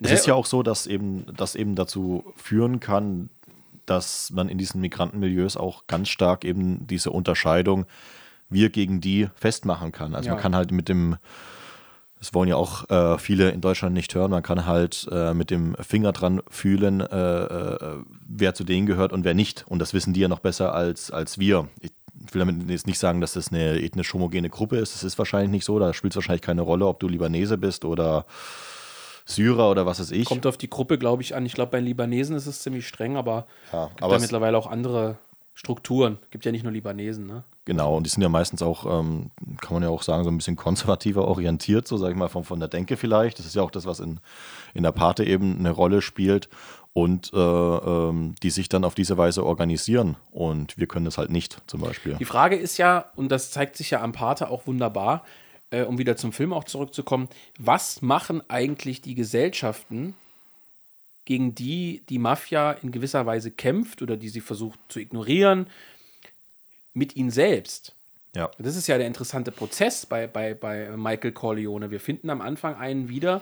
Es ne? ist ja auch so, dass eben das eben dazu führen kann, dass man in diesen Migrantenmilieus auch ganz stark eben diese Unterscheidung wir gegen die festmachen kann. Also Ja. man kann halt mit dem, das wollen ja auch äh, viele in Deutschland nicht hören, man kann halt äh, mit dem Finger dran fühlen, äh, äh, wer zu denen gehört und wer nicht. Und das wissen die ja noch besser als, als wir. Ich will damit jetzt nicht sagen, dass das eine ethnisch homogene Gruppe ist. Das ist wahrscheinlich nicht so. Da spielt es wahrscheinlich keine Rolle, ob du Libanese bist oder Syrer oder was weiß ich. Kommt auf die Gruppe, glaube ich, an. Ich glaube, bei den Libanesen ist es ziemlich streng, aber Ja, gibt aber da mittlerweile auch andere Strukturen. Gibt ja nicht nur Libanesen, ne? Genau, und die sind ja meistens auch, ähm, kann man ja auch sagen, so ein bisschen konservativer orientiert, so sage ich mal, von, von der Denke vielleicht. Das ist ja auch das, was in, in der Pate eben eine Rolle spielt und äh, ähm, die sich dann auf diese Weise organisieren. Und wir können das halt nicht, zum Beispiel. Die Frage ist ja, und das zeigt sich ja am Pate auch wunderbar, äh, um wieder zum Film auch zurückzukommen, was machen eigentlich die Gesellschaften, gegen die die Mafia in gewisser Weise kämpft oder die sie versucht zu ignorieren, mit ihnen selbst? Ja. Das ist ja der interessante Prozess bei, bei, bei Michael Corleone. Wir finden am Anfang einen wieder,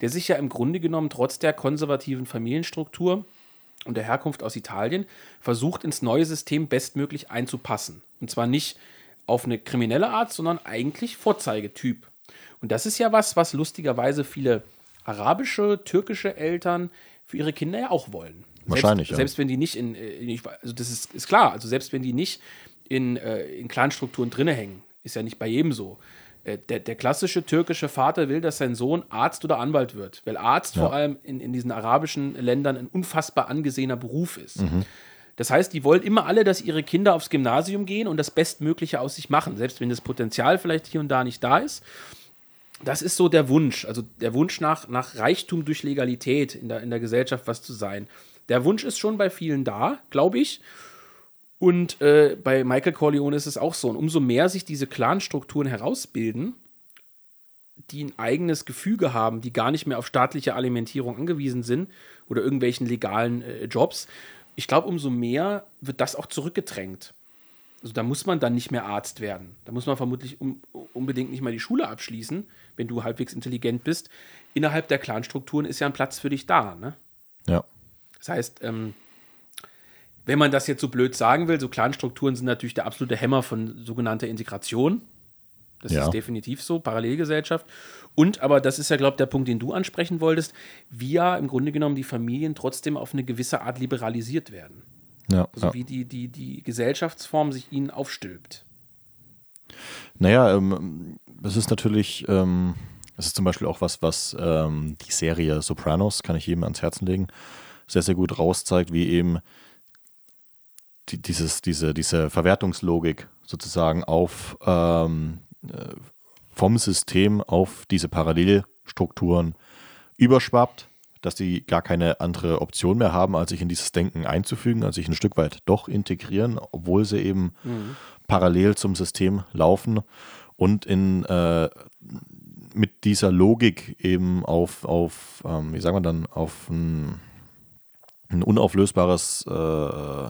der sich ja im Grunde genommen trotz der konservativen Familienstruktur und der Herkunft aus Italien versucht, ins neue System bestmöglich einzupassen. Und zwar nicht auf eine kriminelle Art, sondern eigentlich Vorzeigetyp. Und das ist ja was, was lustigerweise viele arabische, türkische Eltern für ihre Kinder ja auch wollen. Wahrscheinlich, selbst, ja. Selbst wenn die nicht in, äh, in also das ist, ist klar, also selbst wenn die nicht in, äh, in Clanstrukturen drinne hängen, ist ja nicht bei jedem so. Äh, Der, der klassische türkische Vater will, dass sein Sohn Arzt oder Anwalt wird, weil Arzt Ja. vor allem in, in diesen arabischen Ländern ein unfassbar angesehener Beruf ist. Mhm. Das heißt, die wollen immer alle, dass ihre Kinder aufs Gymnasium gehen und das Bestmögliche aus sich machen, selbst wenn das Potenzial vielleicht hier und da nicht da ist. Das ist so der Wunsch, also der Wunsch nach, nach Reichtum durch Legalität in der, in der Gesellschaft was zu sein. Der Wunsch ist schon bei vielen da, glaube ich. Und äh, bei Michael Corleone ist es auch so. Und umso mehr sich diese Clanstrukturen herausbilden, die ein eigenes Gefüge haben, die gar nicht mehr auf staatliche Alimentierung angewiesen sind oder irgendwelchen legalen äh, Jobs, ich glaube, umso mehr wird das auch zurückgedrängt. Also da muss man dann nicht mehr Arzt werden. Da muss man vermutlich um, unbedingt nicht mal die Schule abschließen, wenn du halbwegs intelligent bist. Innerhalb der Clanstrukturen ist ja ein Platz für dich da. Ne? Ja. Das heißt, ähm, wenn man das jetzt so blöd sagen will, so Clanstrukturen sind natürlich der absolute Hämmer von sogenannter Integration. Das Ja. ist definitiv so, Parallelgesellschaft. Und aber das ist ja, glaube ich, der Punkt, den du ansprechen wolltest, wie ja im Grunde genommen die Familien trotzdem auf eine gewisse Art liberalisiert werden. Ja, Also ja. wie die, die, die Gesellschaftsform sich ihnen aufstülpt. Naja, ähm, das ist natürlich, ähm, das ist zum Beispiel auch was, was ähm, die Serie Sopranos, kann ich jedem ans Herzen legen, sehr, sehr gut rauszeigt, wie eben die, dieses, diese, diese Verwertungslogik sozusagen auf ähm, äh, vom System auf diese Parallelstrukturen überschwappt, dass sie gar keine andere Option mehr haben, als sich in dieses Denken einzufügen, als sich ein Stück weit doch integrieren, obwohl sie eben parallel zum System laufen und in äh, mit dieser Logik eben auf, auf ähm, wie sagen wir dann, auf ein, ein unauflösbares, äh,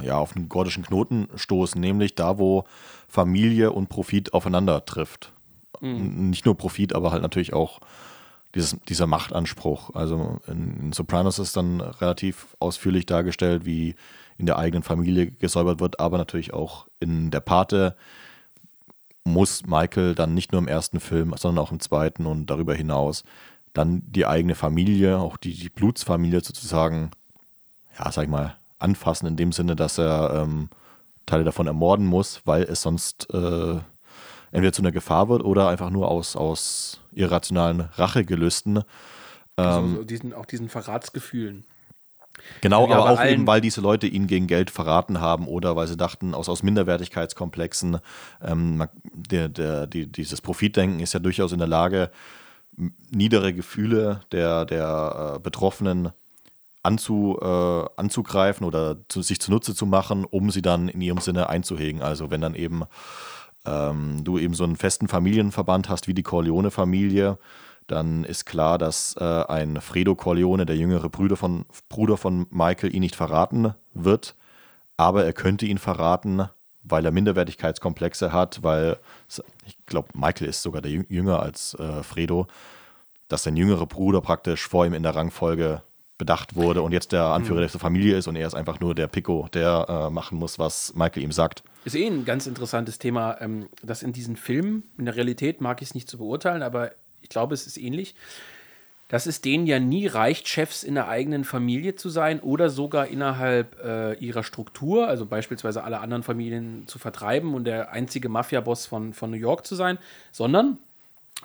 ja, auf einen gordischen Knoten stoßen, nämlich da, wo Familie und Profit aufeinander trifft. N- Nicht nur Profit, aber halt natürlich auch dieses, dieser Machtanspruch. Also in, in Sopranos ist dann relativ ausführlich dargestellt, wie in der eigenen Familie gesäubert wird, aber natürlich auch in der Pate muss Michael dann nicht nur im ersten Film, sondern auch im zweiten und darüber hinaus dann die eigene Familie, auch die, die Blutsfamilie sozusagen, ja, sag ich mal, anfassen, in dem Sinne, dass er ähm, Teile davon ermorden muss, weil es sonst äh, entweder zu einer Gefahr wird oder einfach nur aus, aus irrationalen Rachegelüsten. Also so diesen, auch diesen Verratsgefühlen. Genau, Ja, aber auch eben, weil diese Leute ihn gegen Geld verraten haben oder weil sie dachten, aus, aus Minderwertigkeitskomplexen, ähm, der, der, die, dieses Profitdenken ist ja durchaus in der Lage, niedere Gefühle der, der äh, Betroffenen anzu, äh, anzugreifen oder zu, sich zunutze zu machen, um sie dann in ihrem Sinne einzuhegen. Also wenn dann eben ähm, du eben so einen festen Familienverband hast wie die Corleone-Familie, dann ist klar, dass äh, ein Fredo Corleone, der jüngere Bruder von, Bruder von Michael, ihn nicht verraten wird. Aber er könnte ihn verraten, weil er Minderwertigkeitskomplexe hat, weil ich glaube, Michael ist sogar der Jüng- jünger als äh, Fredo, dass sein jüngerer Bruder praktisch vor ihm in der Rangfolge bedacht wurde und jetzt der Anführer der Familie ist und er ist einfach nur der Pico, der äh, machen muss, was Michael ihm sagt. Ist eh ein ganz interessantes Thema, ähm, das in diesen Filmen, in der Realität mag ich es nicht zu beurteilen, aber ich glaube, es ist ähnlich, dass es denen ja nie reicht, Chefs in der eigenen Familie zu sein oder sogar innerhalb äh, ihrer Struktur, also beispielsweise alle anderen Familien zu vertreiben und der einzige Mafia-Boss von, von New York zu sein, sondern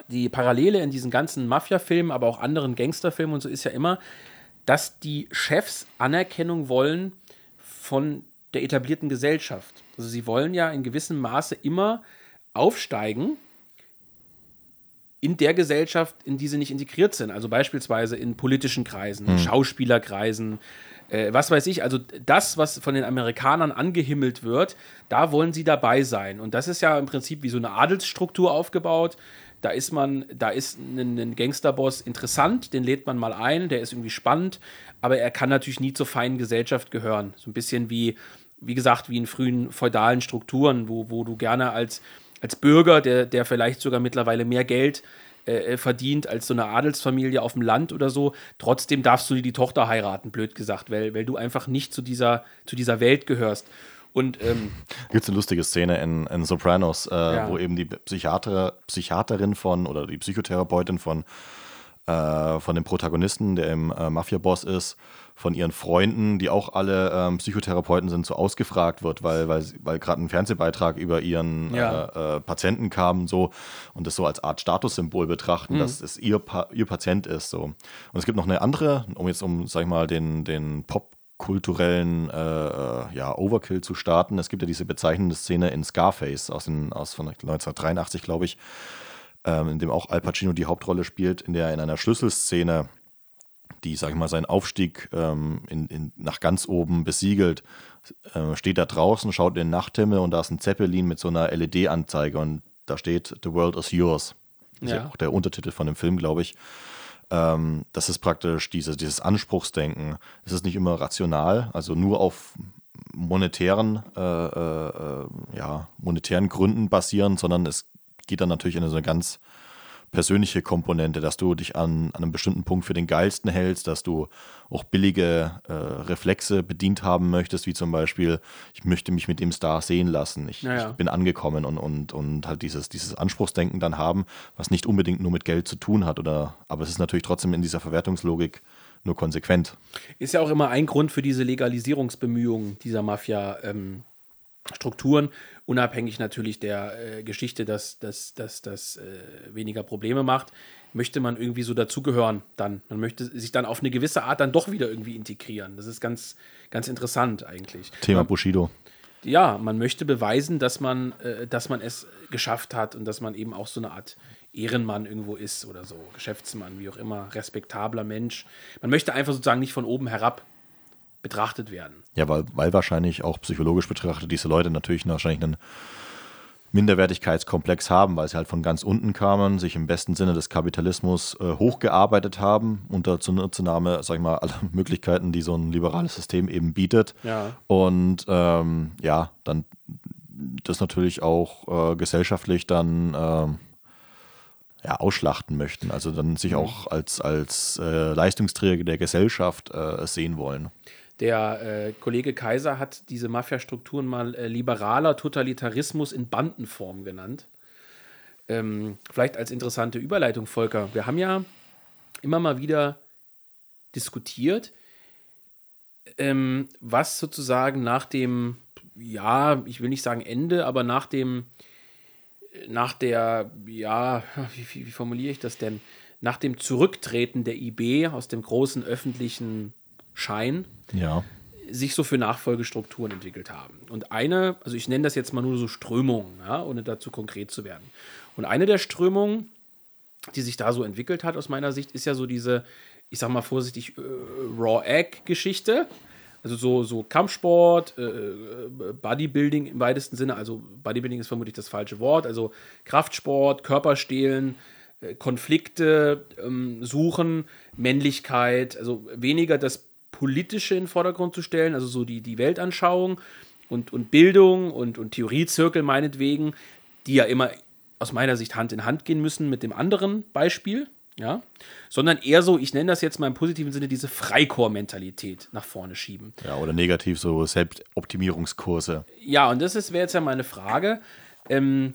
die Parallele in diesen ganzen Mafia-Filmen, aber auch anderen Gangsterfilmen und so ist ja immer, dass die Chefs Anerkennung wollen von der etablierten Gesellschaft. Also sie wollen ja in gewissem Maße immer aufsteigen in der Gesellschaft, in die sie nicht integriert sind. Also beispielsweise in politischen Kreisen, in Schauspielerkreisen, äh, was weiß ich. Also das, was von den Amerikanern angehimmelt wird, da wollen sie dabei sein. Und das ist ja im Prinzip wie so eine Adelsstruktur aufgebaut. Da ist man, da ist ein, ein Gangsterboss interessant, den lädt man mal ein, der ist irgendwie spannend, aber er kann natürlich nie zur feinen Gesellschaft gehören. So ein bisschen wie, wie gesagt, wie in frühen feudalen Strukturen, wo, wo du gerne als, als Bürger, der, der vielleicht sogar mittlerweile mehr Geld äh, verdient als so eine Adelsfamilie auf dem Land oder so, trotzdem darfst du die Tochter heiraten, blöd gesagt, weil, weil du einfach nicht zu dieser, zu dieser Welt gehörst. Und ähm, Gibt es eine lustige Szene in, in Sopranos, äh, Ja. wo eben die Psychiater, Psychiaterin von oder die Psychotherapeutin von, äh, von dem Protagonisten, der im äh, Mafia-Boss ist, von ihren Freunden, die auch alle ähm, Psychotherapeuten sind, so ausgefragt wird, weil, weil, weil gerade ein Fernsehbeitrag über ihren Ja. äh, äh, Patienten kam so und das so als Art Statussymbol betrachten, dass es ihr, pa ihr Patient ist. So. Und es gibt noch eine andere, um jetzt um, sag ich mal, den, den popkulturellen äh, äh, ja, Overkill zu starten. Es gibt ja diese bezeichnende Szene in Scarface aus, den, aus von 1983, glaube ich, ähm, in dem auch Al Pacino die Hauptrolle spielt, in der in einer Schlüsselszene die, sag ich mal, seinen Aufstieg ähm, in, in, nach ganz oben besiegelt, äh, steht da draußen, schaut in den Nachthimmel und da ist ein Zeppelin mit so einer LED-Anzeige und da steht The World is Yours. Das ist ja Ja. auch der Untertitel von dem Film, glaube ich. Ähm, das ist praktisch diese, dieses Anspruchsdenken. Es ist nicht immer rational, also nur auf monetären, äh, äh, äh, ja, monetären Gründen basieren, sondern es geht dann natürlich in so eine ganz persönliche Komponente, dass du dich an, an einem bestimmten Punkt für den geilsten hältst, dass du auch billige äh, Reflexe bedient haben möchtest, wie zum Beispiel, ich möchte mich mit dem Star sehen lassen, ich, Ja, ja. ich bin angekommen und, und, und halt dieses, dieses Anspruchsdenken dann haben, was nicht unbedingt nur mit Geld zu tun hat, oder aber es ist natürlich trotzdem in dieser Verwertungslogik nur konsequent. Ist ja auch immer ein Grund für diese Legalisierungsbemühungen dieser Mafia-Strukturen, unabhängig natürlich der äh, Geschichte, dass das äh, weniger Probleme macht, möchte man irgendwie so dazugehören dann. Man möchte sich dann auf eine gewisse Art dann doch wieder irgendwie integrieren. Das ist ganz, ganz interessant eigentlich. Thema Bushido. ja, man möchte beweisen, dass man, äh, dass man es geschafft hat und dass man eben auch so eine Art Ehrenmann irgendwo ist oder so, Geschäftsmann, wie auch immer, respektabler Mensch. Man möchte einfach sozusagen nicht von oben herab betrachtet werden. Ja, weil, weil wahrscheinlich auch psychologisch betrachtet diese Leute natürlich wahrscheinlich einen Minderwertigkeitskomplex haben, weil sie halt von ganz unten kamen, sich im besten Sinne des Kapitalismus äh, hochgearbeitet haben, unter Zunahme, sag ich mal, aller Möglichkeiten, die so ein liberales System eben bietet. Ja. Und ähm, ja, dann das natürlich auch äh, gesellschaftlich dann ähm, ja, ausschlachten möchten, also dann sich auch als, als äh, Leistungsträger der Gesellschaft äh, sehen wollen. Der äh, Kollege Kaiser hat diese Mafia-Strukturen mal äh, liberaler Totalitarismus in Bandenform genannt. Ähm, vielleicht als interessante Überleitung, Volker. Wir haben ja immer mal wieder diskutiert, ähm, was sozusagen nach dem, ja, ich will nicht sagen Ende, aber nach dem, nach der, ja, wie, wie formuliere ich das denn? Nach dem Zurücktreten der IB aus dem großen öffentlichen Schein Ja. sich so für Nachfolgestrukturen entwickelt haben. Und eine, also ich nenne das jetzt mal nur so Strömungen, ja, ohne dazu konkret zu werden. Und eine der Strömungen, die sich da so entwickelt hat aus meiner Sicht, ist ja so diese, ich sag mal vorsichtig, äh, Raw-Egg-Geschichte. Also so, so Kampfsport, äh, Bodybuilding im weitesten Sinne. Also Bodybuilding ist vermutlich das falsche Wort. Also Kraftsport, Körperstehlen, äh, Konflikte ähm, suchen, Männlichkeit. Also weniger das Politische in den Vordergrund zu stellen, also so die, die Weltanschauung und, und Bildung und, und Theoriezirkel meinetwegen, die ja immer aus meiner Sicht Hand in Hand gehen müssen mit dem anderen Beispiel, ja, sondern eher so, ich nenne das jetzt mal im positiven Sinne, diese Freikorps-Mentalität nach vorne schieben. Ja, oder negativ so Selbstoptimierungskurse. Ja, und das ist- wäre jetzt ja meine Frage. Ähm,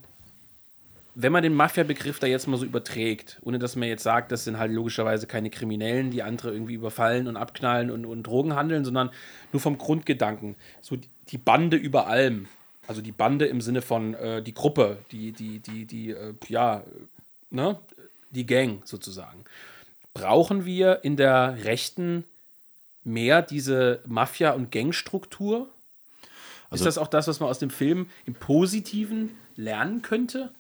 wenn man den Mafia-Begriff da jetzt mal so überträgt, ohne dass man jetzt sagt, das sind halt logischerweise keine Kriminellen, die andere irgendwie überfallen und abknallen und, und Drogen handeln, sondern nur vom Grundgedanken. So die- Bande über allem. Also die Bande im Sinne von äh, die Gruppe, die, die, die, die, äh, ja, ne, die Gang sozusagen. Brauchen wir in der Rechten mehr diese Mafia- und Gangstruktur? ist das auch das, was man aus dem Film im Positiven lernen könnte?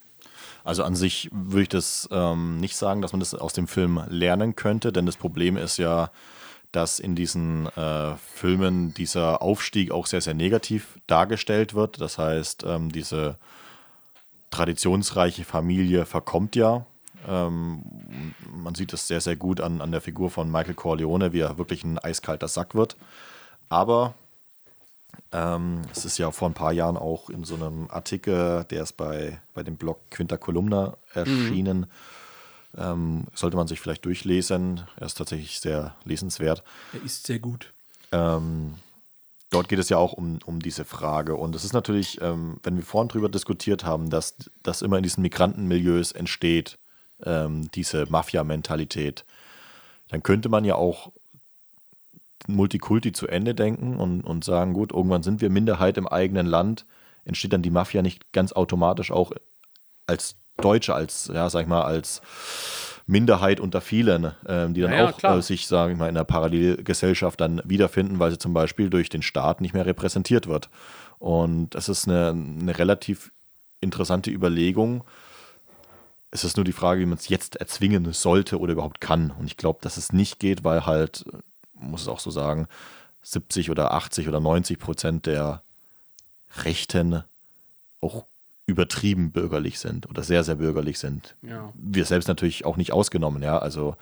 Also an sich würde ich das ähm, nicht sagen, dass man das aus dem Film lernen könnte, denn das Problem ist ja, dass in diesen äh, Filmen dieser Aufstieg auch sehr, sehr negativ dargestellt wird. Das heißt, ähm, diese traditionsreiche Familie verkommt ja. Ähm, man sieht es sehr, sehr gut an, an der Figur von Michael Corleone, wie er wirklich ein eiskalter Sack wird. Aber ähm, es ist ja vor ein paar Jahren auch in so einem Artikel, der ist bei, bei dem Blog Quinta Columna erschienen. Ähm, sollte man sich vielleicht durchlesen. Er ist tatsächlich sehr lesenswert. Er ist sehr gut. Ähm, dort geht es ja auch um, um diese Frage. Und es ist natürlich, ähm, wenn wir vorhin drüber diskutiert haben, dass das immer in diesen Migrantenmilieus entsteht, ähm, diese Mafia-Mentalität, dann könnte man ja auch Multikulti zu Ende denken und, und sagen, gut, irgendwann sind wir Minderheit im eigenen Land, entsteht dann die Mafia nicht ganz automatisch auch als Deutsche, als, ja, sag ich mal, als Minderheit unter vielen, ähm, die dann Ja, auch äh, sich, sagen wir mal, in einer Parallelgesellschaft dann wiederfinden, weil sie zum Beispiel durch den Staat nicht mehr repräsentiert wird. Und das ist eine, eine relativ interessante Überlegung. Es ist nur die Frage, wie man es jetzt erzwingen sollte oder überhaupt kann. Und ich glaube, dass es nicht geht, weil halt, muss es auch so sagen, 70 oder 80 oder 90 Prozent der Rechten auch übertrieben bürgerlich sind oder sehr, sehr bürgerlich sind. Ja. Wir selbst natürlich auch nicht ausgenommen, ja. Also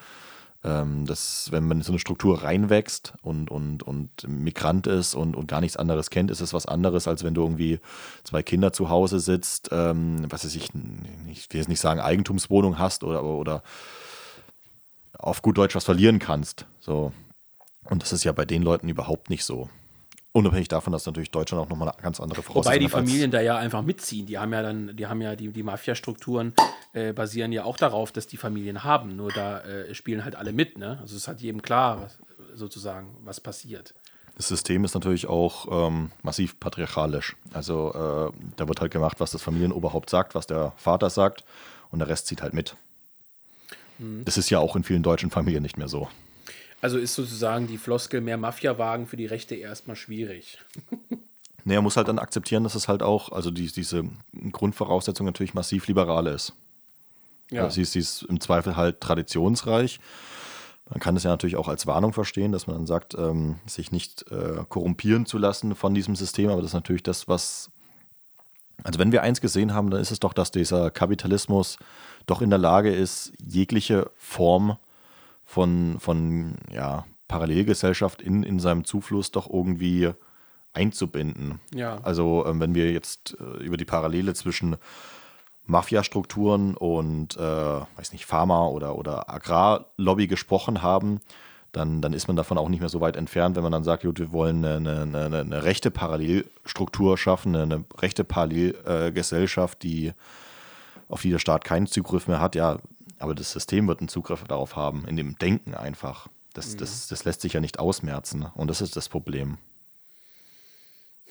ähm, dass wenn man in so eine Struktur reinwächst und, und, und Migrant ist und, und gar nichts anderes kennt, ist es was anderes, als wenn du irgendwie zwei Kinder zu Hause sitzt, ähm, was weiß ich, ich will jetzt nicht sagen Eigentumswohnung hast oder, oder auf gut Deutsch was verlieren kannst. So. Und das ist ja bei den Leuten überhaupt nicht so. Unabhängig davon, dass natürlich Deutschland auch nochmal eine ganz andere Voraussetzung Wobei die Familien da ja einfach mitziehen. Die haben ja dann, die haben ja die, die Mafia-Strukturen äh, basieren ja auch darauf, dass die Familien haben. Nur da äh, spielen halt alle mit, ne? Also es hat jedem klar, was, sozusagen, was passiert. Das System ist natürlich auch ähm, massiv patriarchalisch. Also äh, da wird halt gemacht, was das Familienoberhaupt sagt, was der Vater sagt und der Rest zieht halt mit. Mhm. Das ist ja auch in vielen deutschen Familien nicht mehr so. Also ist sozusagen die Floskel mehr Mafia-Wagen für die Rechte erstmal schwierig. Er muss halt dann akzeptieren, dass es halt auch, also die, diese Grundvoraussetzung natürlich massiv liberal ist. Ja. Also sie, ist, sie ist im Zweifel halt traditionsreich. Man kann es ja natürlich auch als Warnung verstehen, dass man dann sagt, ähm, sich nicht äh, korrumpieren zu lassen von diesem System, aber das ist natürlich das, was. Also, wenn wir eins gesehen haben, dann ist es doch, dass dieser Kapitalismus doch in der Lage ist, jegliche Form von, von ja, Parallelgesellschaft in, in seinem Zufluss doch irgendwie einzubinden. Ja. Also ähm, wenn wir jetzt äh, über die Parallele zwischen Mafia-Strukturen und äh, weiß nicht, Pharma- oder, oder Agrarlobby gesprochen haben, dann, dann ist man davon auch nicht mehr so weit entfernt, wenn man dann sagt, gut, wir wollen eine, eine, eine rechte Parallelstruktur schaffen, eine rechte Parallelgesellschaft, die auf die der Staat keinen Zugriff mehr hat. Ja, aber das System wird einen Zugriff darauf haben, in dem Denken einfach. Das, mhm. das, das lässt sich ja nicht ausmerzen. Und das ist das Problem.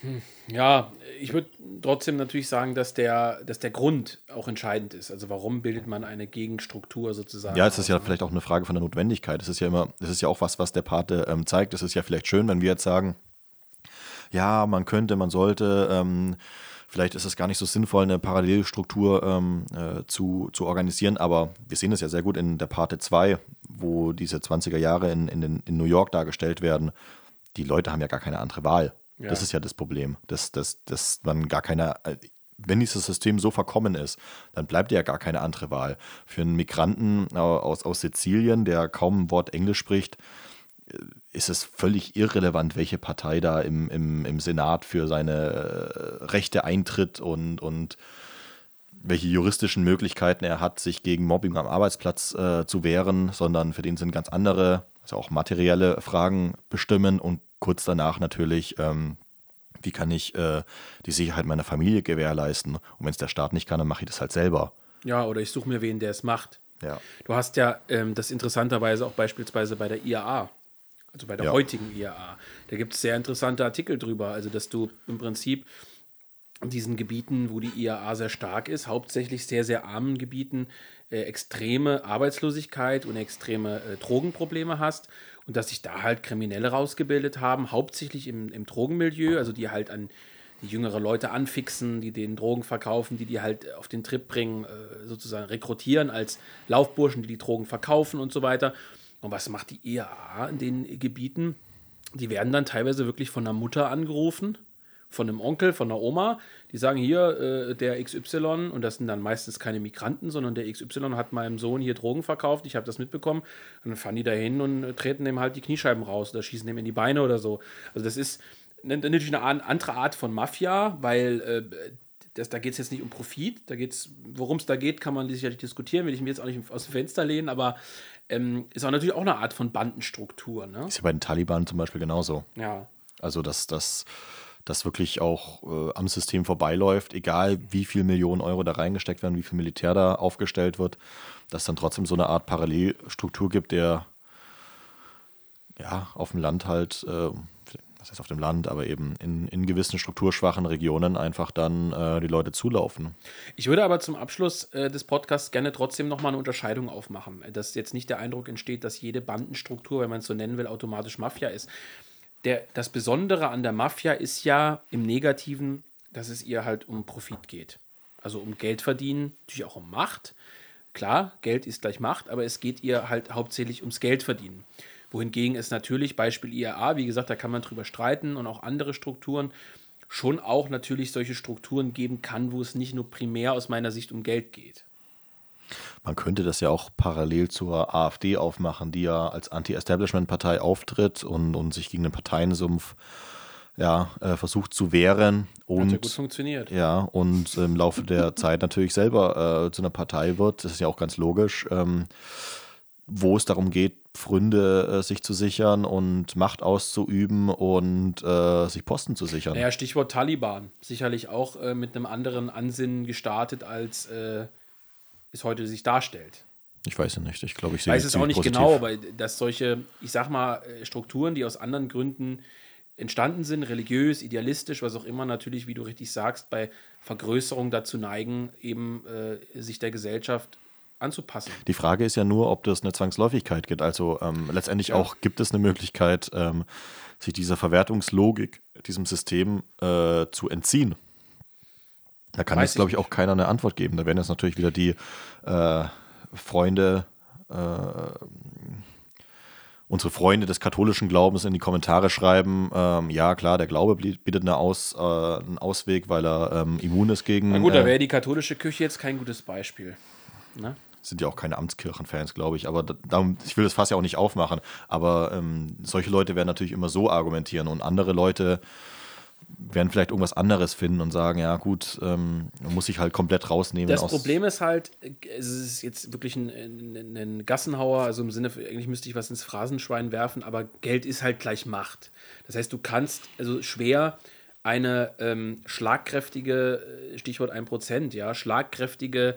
Hm. Ja, ich würde trotzdem natürlich sagen, dass der, dass der Grund auch entscheidend ist. Also warum bildet man eine Gegenstruktur sozusagen? Ja, es ist ja vielleicht auch eine Frage von der Notwendigkeit. Es ist ja immer, es ist ja auch was, was der Pate ähm, zeigt. Es ist ja vielleicht schön, wenn wir jetzt sagen, ja, man könnte, man sollte, ähm, Vielleicht ist es gar nicht so sinnvoll, eine Parallelstruktur ähm, äh, zu, zu organisieren, aber wir sehen es ja sehr gut in der Parte 2, wo diese 20er Jahre in, in, in New York dargestellt werden. Die Leute haben ja gar keine andere Wahl. Ja. Das ist ja das Problem, dass, dass, dass man gar keine, äh, wenn dieses System so verkommen ist, dann bleibt ja gar keine andere Wahl. Für einen Migranten aus, aus Sizilien, der kaum ein Wort Englisch spricht, ist es völlig irrelevant, welche Partei da im, im, im Senat für seine äh, Rechte eintritt und, und welche juristischen Möglichkeiten er hat, sich gegen Mobbing am Arbeitsplatz äh, zu wehren, sondern für den sind ganz andere, also auch materielle Fragen bestimmen und kurz danach natürlich, ähm, wie kann ich äh, die Sicherheit meiner Familie gewährleisten? Und wenn es der Staat nicht kann, dann mache ich das halt selber. Ja, oder ich suche mir wen, der es macht. Ja. Du hast ja ähm, das interessanterweise auch beispielsweise bei der IAA also bei der ja. heutigen IAA. Da gibt es sehr interessante Artikel drüber, also dass du im Prinzip in diesen Gebieten, wo die IAA sehr stark ist, hauptsächlich sehr, sehr armen Gebieten, äh, extreme Arbeitslosigkeit und extreme äh, Drogenprobleme hast und dass sich da halt Kriminelle rausgebildet haben, hauptsächlich im, im Drogenmilieu, also die halt an die jüngere Leute anfixen, die den Drogen verkaufen, die die halt auf den Trip bringen, äh, sozusagen rekrutieren als Laufburschen, die die Drogen verkaufen und so weiter. Und was macht die IAA in den Gebieten? Die werden dann teilweise wirklich von der Mutter angerufen, von einem Onkel, von der Oma. Die sagen hier, äh, der XY, und das sind dann meistens keine Migranten, sondern der XY hat meinem Sohn hier Drogen verkauft, ich habe das mitbekommen. Und dann fahren die da hin und treten dem halt die Kniescheiben raus oder schießen dem in die Beine oder so. Also das ist natürlich eine andere Art von Mafia, weil äh, das, da geht es jetzt nicht um Profit, da geht's, worum es da geht, kann man sicherlich diskutieren, will ich mir jetzt auch nicht aus dem Fenster lehnen, aber ähm, ist auch natürlich auch eine Art von Bandenstruktur. Ne? Ist ja bei den Taliban zum Beispiel genauso. Ja. Also, dass das das wirklich auch äh, am System vorbeiläuft, egal wie viel Millionen Euro da reingesteckt werden, wie viel Militär da aufgestellt wird, dass dann trotzdem so eine Art Parallelstruktur gibt, der ja auf dem Land halt äh, was heißt auf dem Land, aber eben in, in gewissen strukturschwachen Regionen einfach dann äh, die Leute zulaufen. Ich würde aber zum Abschluss äh, des Podcasts gerne trotzdem nochmal eine Unterscheidung aufmachen, dass jetzt nicht der Eindruck entsteht, dass jede Bandenstruktur, wenn man es so nennen will, automatisch Mafia ist. Der, das Besondere an der Mafia ist ja im Negativen, dass es ihr halt um Profit geht. Also um Geld verdienen, natürlich auch um Macht. Klar, Geld ist gleich Macht, aber es geht ihr halt hauptsächlich ums Geld verdienen wohingegen es natürlich, Beispiel IAA, wie gesagt, da kann man drüber streiten und auch andere Strukturen, schon auch natürlich solche Strukturen geben kann, wo es nicht nur primär aus meiner Sicht um Geld geht. Man könnte das ja auch parallel zur AfD aufmachen, die ja als Anti-Establishment-Partei auftritt und, und sich gegen den Parteiensumpf ja, äh, versucht zu wehren. Und, Hat ja gut funktioniert. Ja, und im Laufe der Zeit natürlich selber äh, zu einer Partei wird. Das ist ja auch ganz logisch. Ähm, wo es darum geht, Pfründe äh, sich zu sichern und Macht auszuüben und äh, sich Posten zu sichern. Ja, Stichwort Taliban. Sicherlich auch äh, mit einem anderen Ansinnen gestartet, als äh, es heute sich darstellt. Ich weiß es nicht. Ich glaube, ich sehe es auch nicht positiv. genau, aber dass solche, ich sag mal, äh, Strukturen, die aus anderen Gründen entstanden sind, religiös, idealistisch, was auch immer, natürlich, wie du richtig sagst, bei Vergrößerung dazu neigen, eben äh, sich der Gesellschaft anzupassen. Die Frage ist ja nur, ob das eine Zwangsläufigkeit gibt. Also ähm, letztendlich ja. auch gibt es eine Möglichkeit, ähm, sich dieser Verwertungslogik, diesem System äh, zu entziehen. Da kann jetzt, glaube ich, auch keiner eine Antwort geben. Da werden jetzt natürlich wieder die äh, Freunde, äh, unsere Freunde des katholischen Glaubens in die Kommentare schreiben, ähm, ja klar, der Glaube bietet eine Aus, äh, einen Ausweg, weil er ähm, immun ist gegen. Na gut, da äh, wäre die katholische Küche jetzt kein gutes Beispiel. Ne? Sind ja auch keine Amtskirchenfans, glaube ich. Aber da, ich will das fast ja auch nicht aufmachen. Aber ähm, solche Leute werden natürlich immer so argumentieren und andere Leute werden vielleicht irgendwas anderes finden und sagen, ja gut, ähm, muss sich halt komplett rausnehmen. Das Problem ist halt, es ist jetzt wirklich ein, ein, ein, Gassenhauer, also im Sinne, eigentlich müsste ich was ins Phrasenschwein werfen, aber Geld ist halt gleich Macht. Das heißt, du kannst also schwer eine ähm, schlagkräftige, äh, Stichwort 1%, ja, schlagkräftige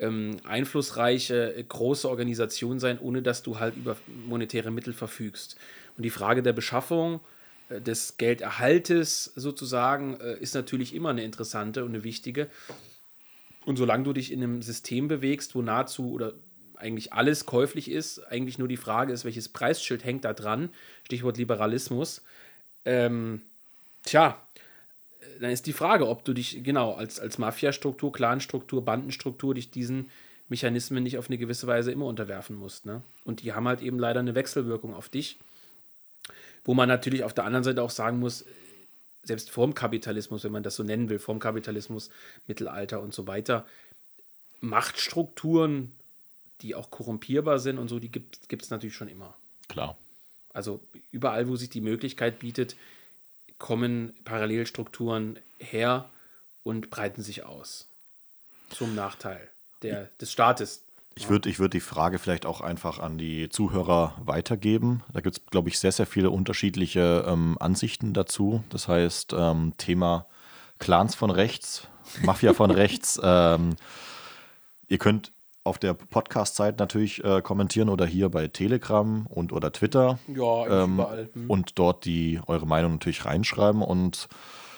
ähm, einflussreiche, äh, große Organisation sein, ohne dass du halt über monetäre Mittel verfügst. Und die Frage der Beschaffung äh, des Gelderhaltes sozusagen äh, ist natürlich immer eine interessante und eine wichtige. Und solange du dich in einem System bewegst, wo nahezu oder eigentlich alles käuflich ist, eigentlich nur die Frage ist, welches Preisschild hängt da dran, Stichwort Liberalismus. Ähm, tja, dann ist die Frage, ob du dich, genau, als, als Mafia-Struktur, Clan-Struktur, Bandenstruktur, dich diesen Mechanismen nicht auf eine gewisse Weise immer unterwerfen musst. Ne? Und die haben halt eben leider eine Wechselwirkung auf dich. Wo man natürlich auf der anderen Seite auch sagen muss, selbst vorm Kapitalismus, wenn man das so nennen will, vorm Kapitalismus, Mittelalter und so weiter, Machtstrukturen, die auch korrumpierbar sind und so, die gibt es natürlich schon immer. Klar. Also überall, wo sich die Möglichkeit bietet, kommen Parallelstrukturen her und breiten sich aus. Zum Nachteil der, des Staates. Ich würde ich würd die Frage vielleicht auch einfach an die Zuhörer weitergeben. Da gibt es, glaube ich, sehr, sehr viele unterschiedliche ähm, Ansichten dazu. Das heißt, ähm, Thema Clans von rechts, Mafia von rechts. Ähm, ihr könnt auf der Podcast-Seite natürlich äh, kommentieren oder hier bei Telegram und oder Twitter. Ja, ähm, überall. Hm. Und dort die eure Meinung natürlich reinschreiben und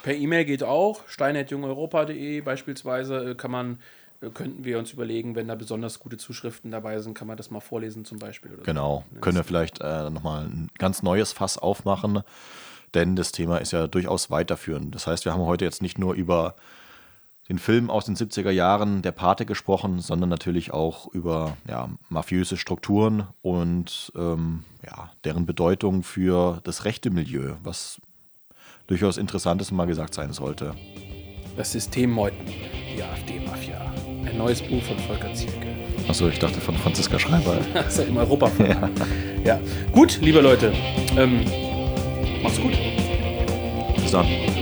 per E-Mail geht auch, stein.jungeuropa.de beispielsweise äh, kann man äh, könnten wir uns überlegen, wenn da besonders gute Zuschriften dabei sind, kann man das mal vorlesen zum Beispiel. genau, so. können wir vielleicht äh, nochmal ein ganz neues Fass aufmachen, denn das Thema ist ja durchaus weiterführend. Das heißt, wir haben heute jetzt nicht nur über den Film aus den 70er Jahren Der Pate gesprochen, sondern natürlich auch über ja, mafiöse Strukturen und ähm, ja, deren Bedeutung für das rechte Milieu, was durchaus interessant ist und mal gesagt sein sollte. Das System Meuten, die AfD-Mafia. Ein neues Buch von Volker Zielke. Achso, ich dachte von Franziska Schreiber. das ist ja im Europa. Ja. ja. Gut, liebe Leute. Ähm, macht's gut. Bis dann.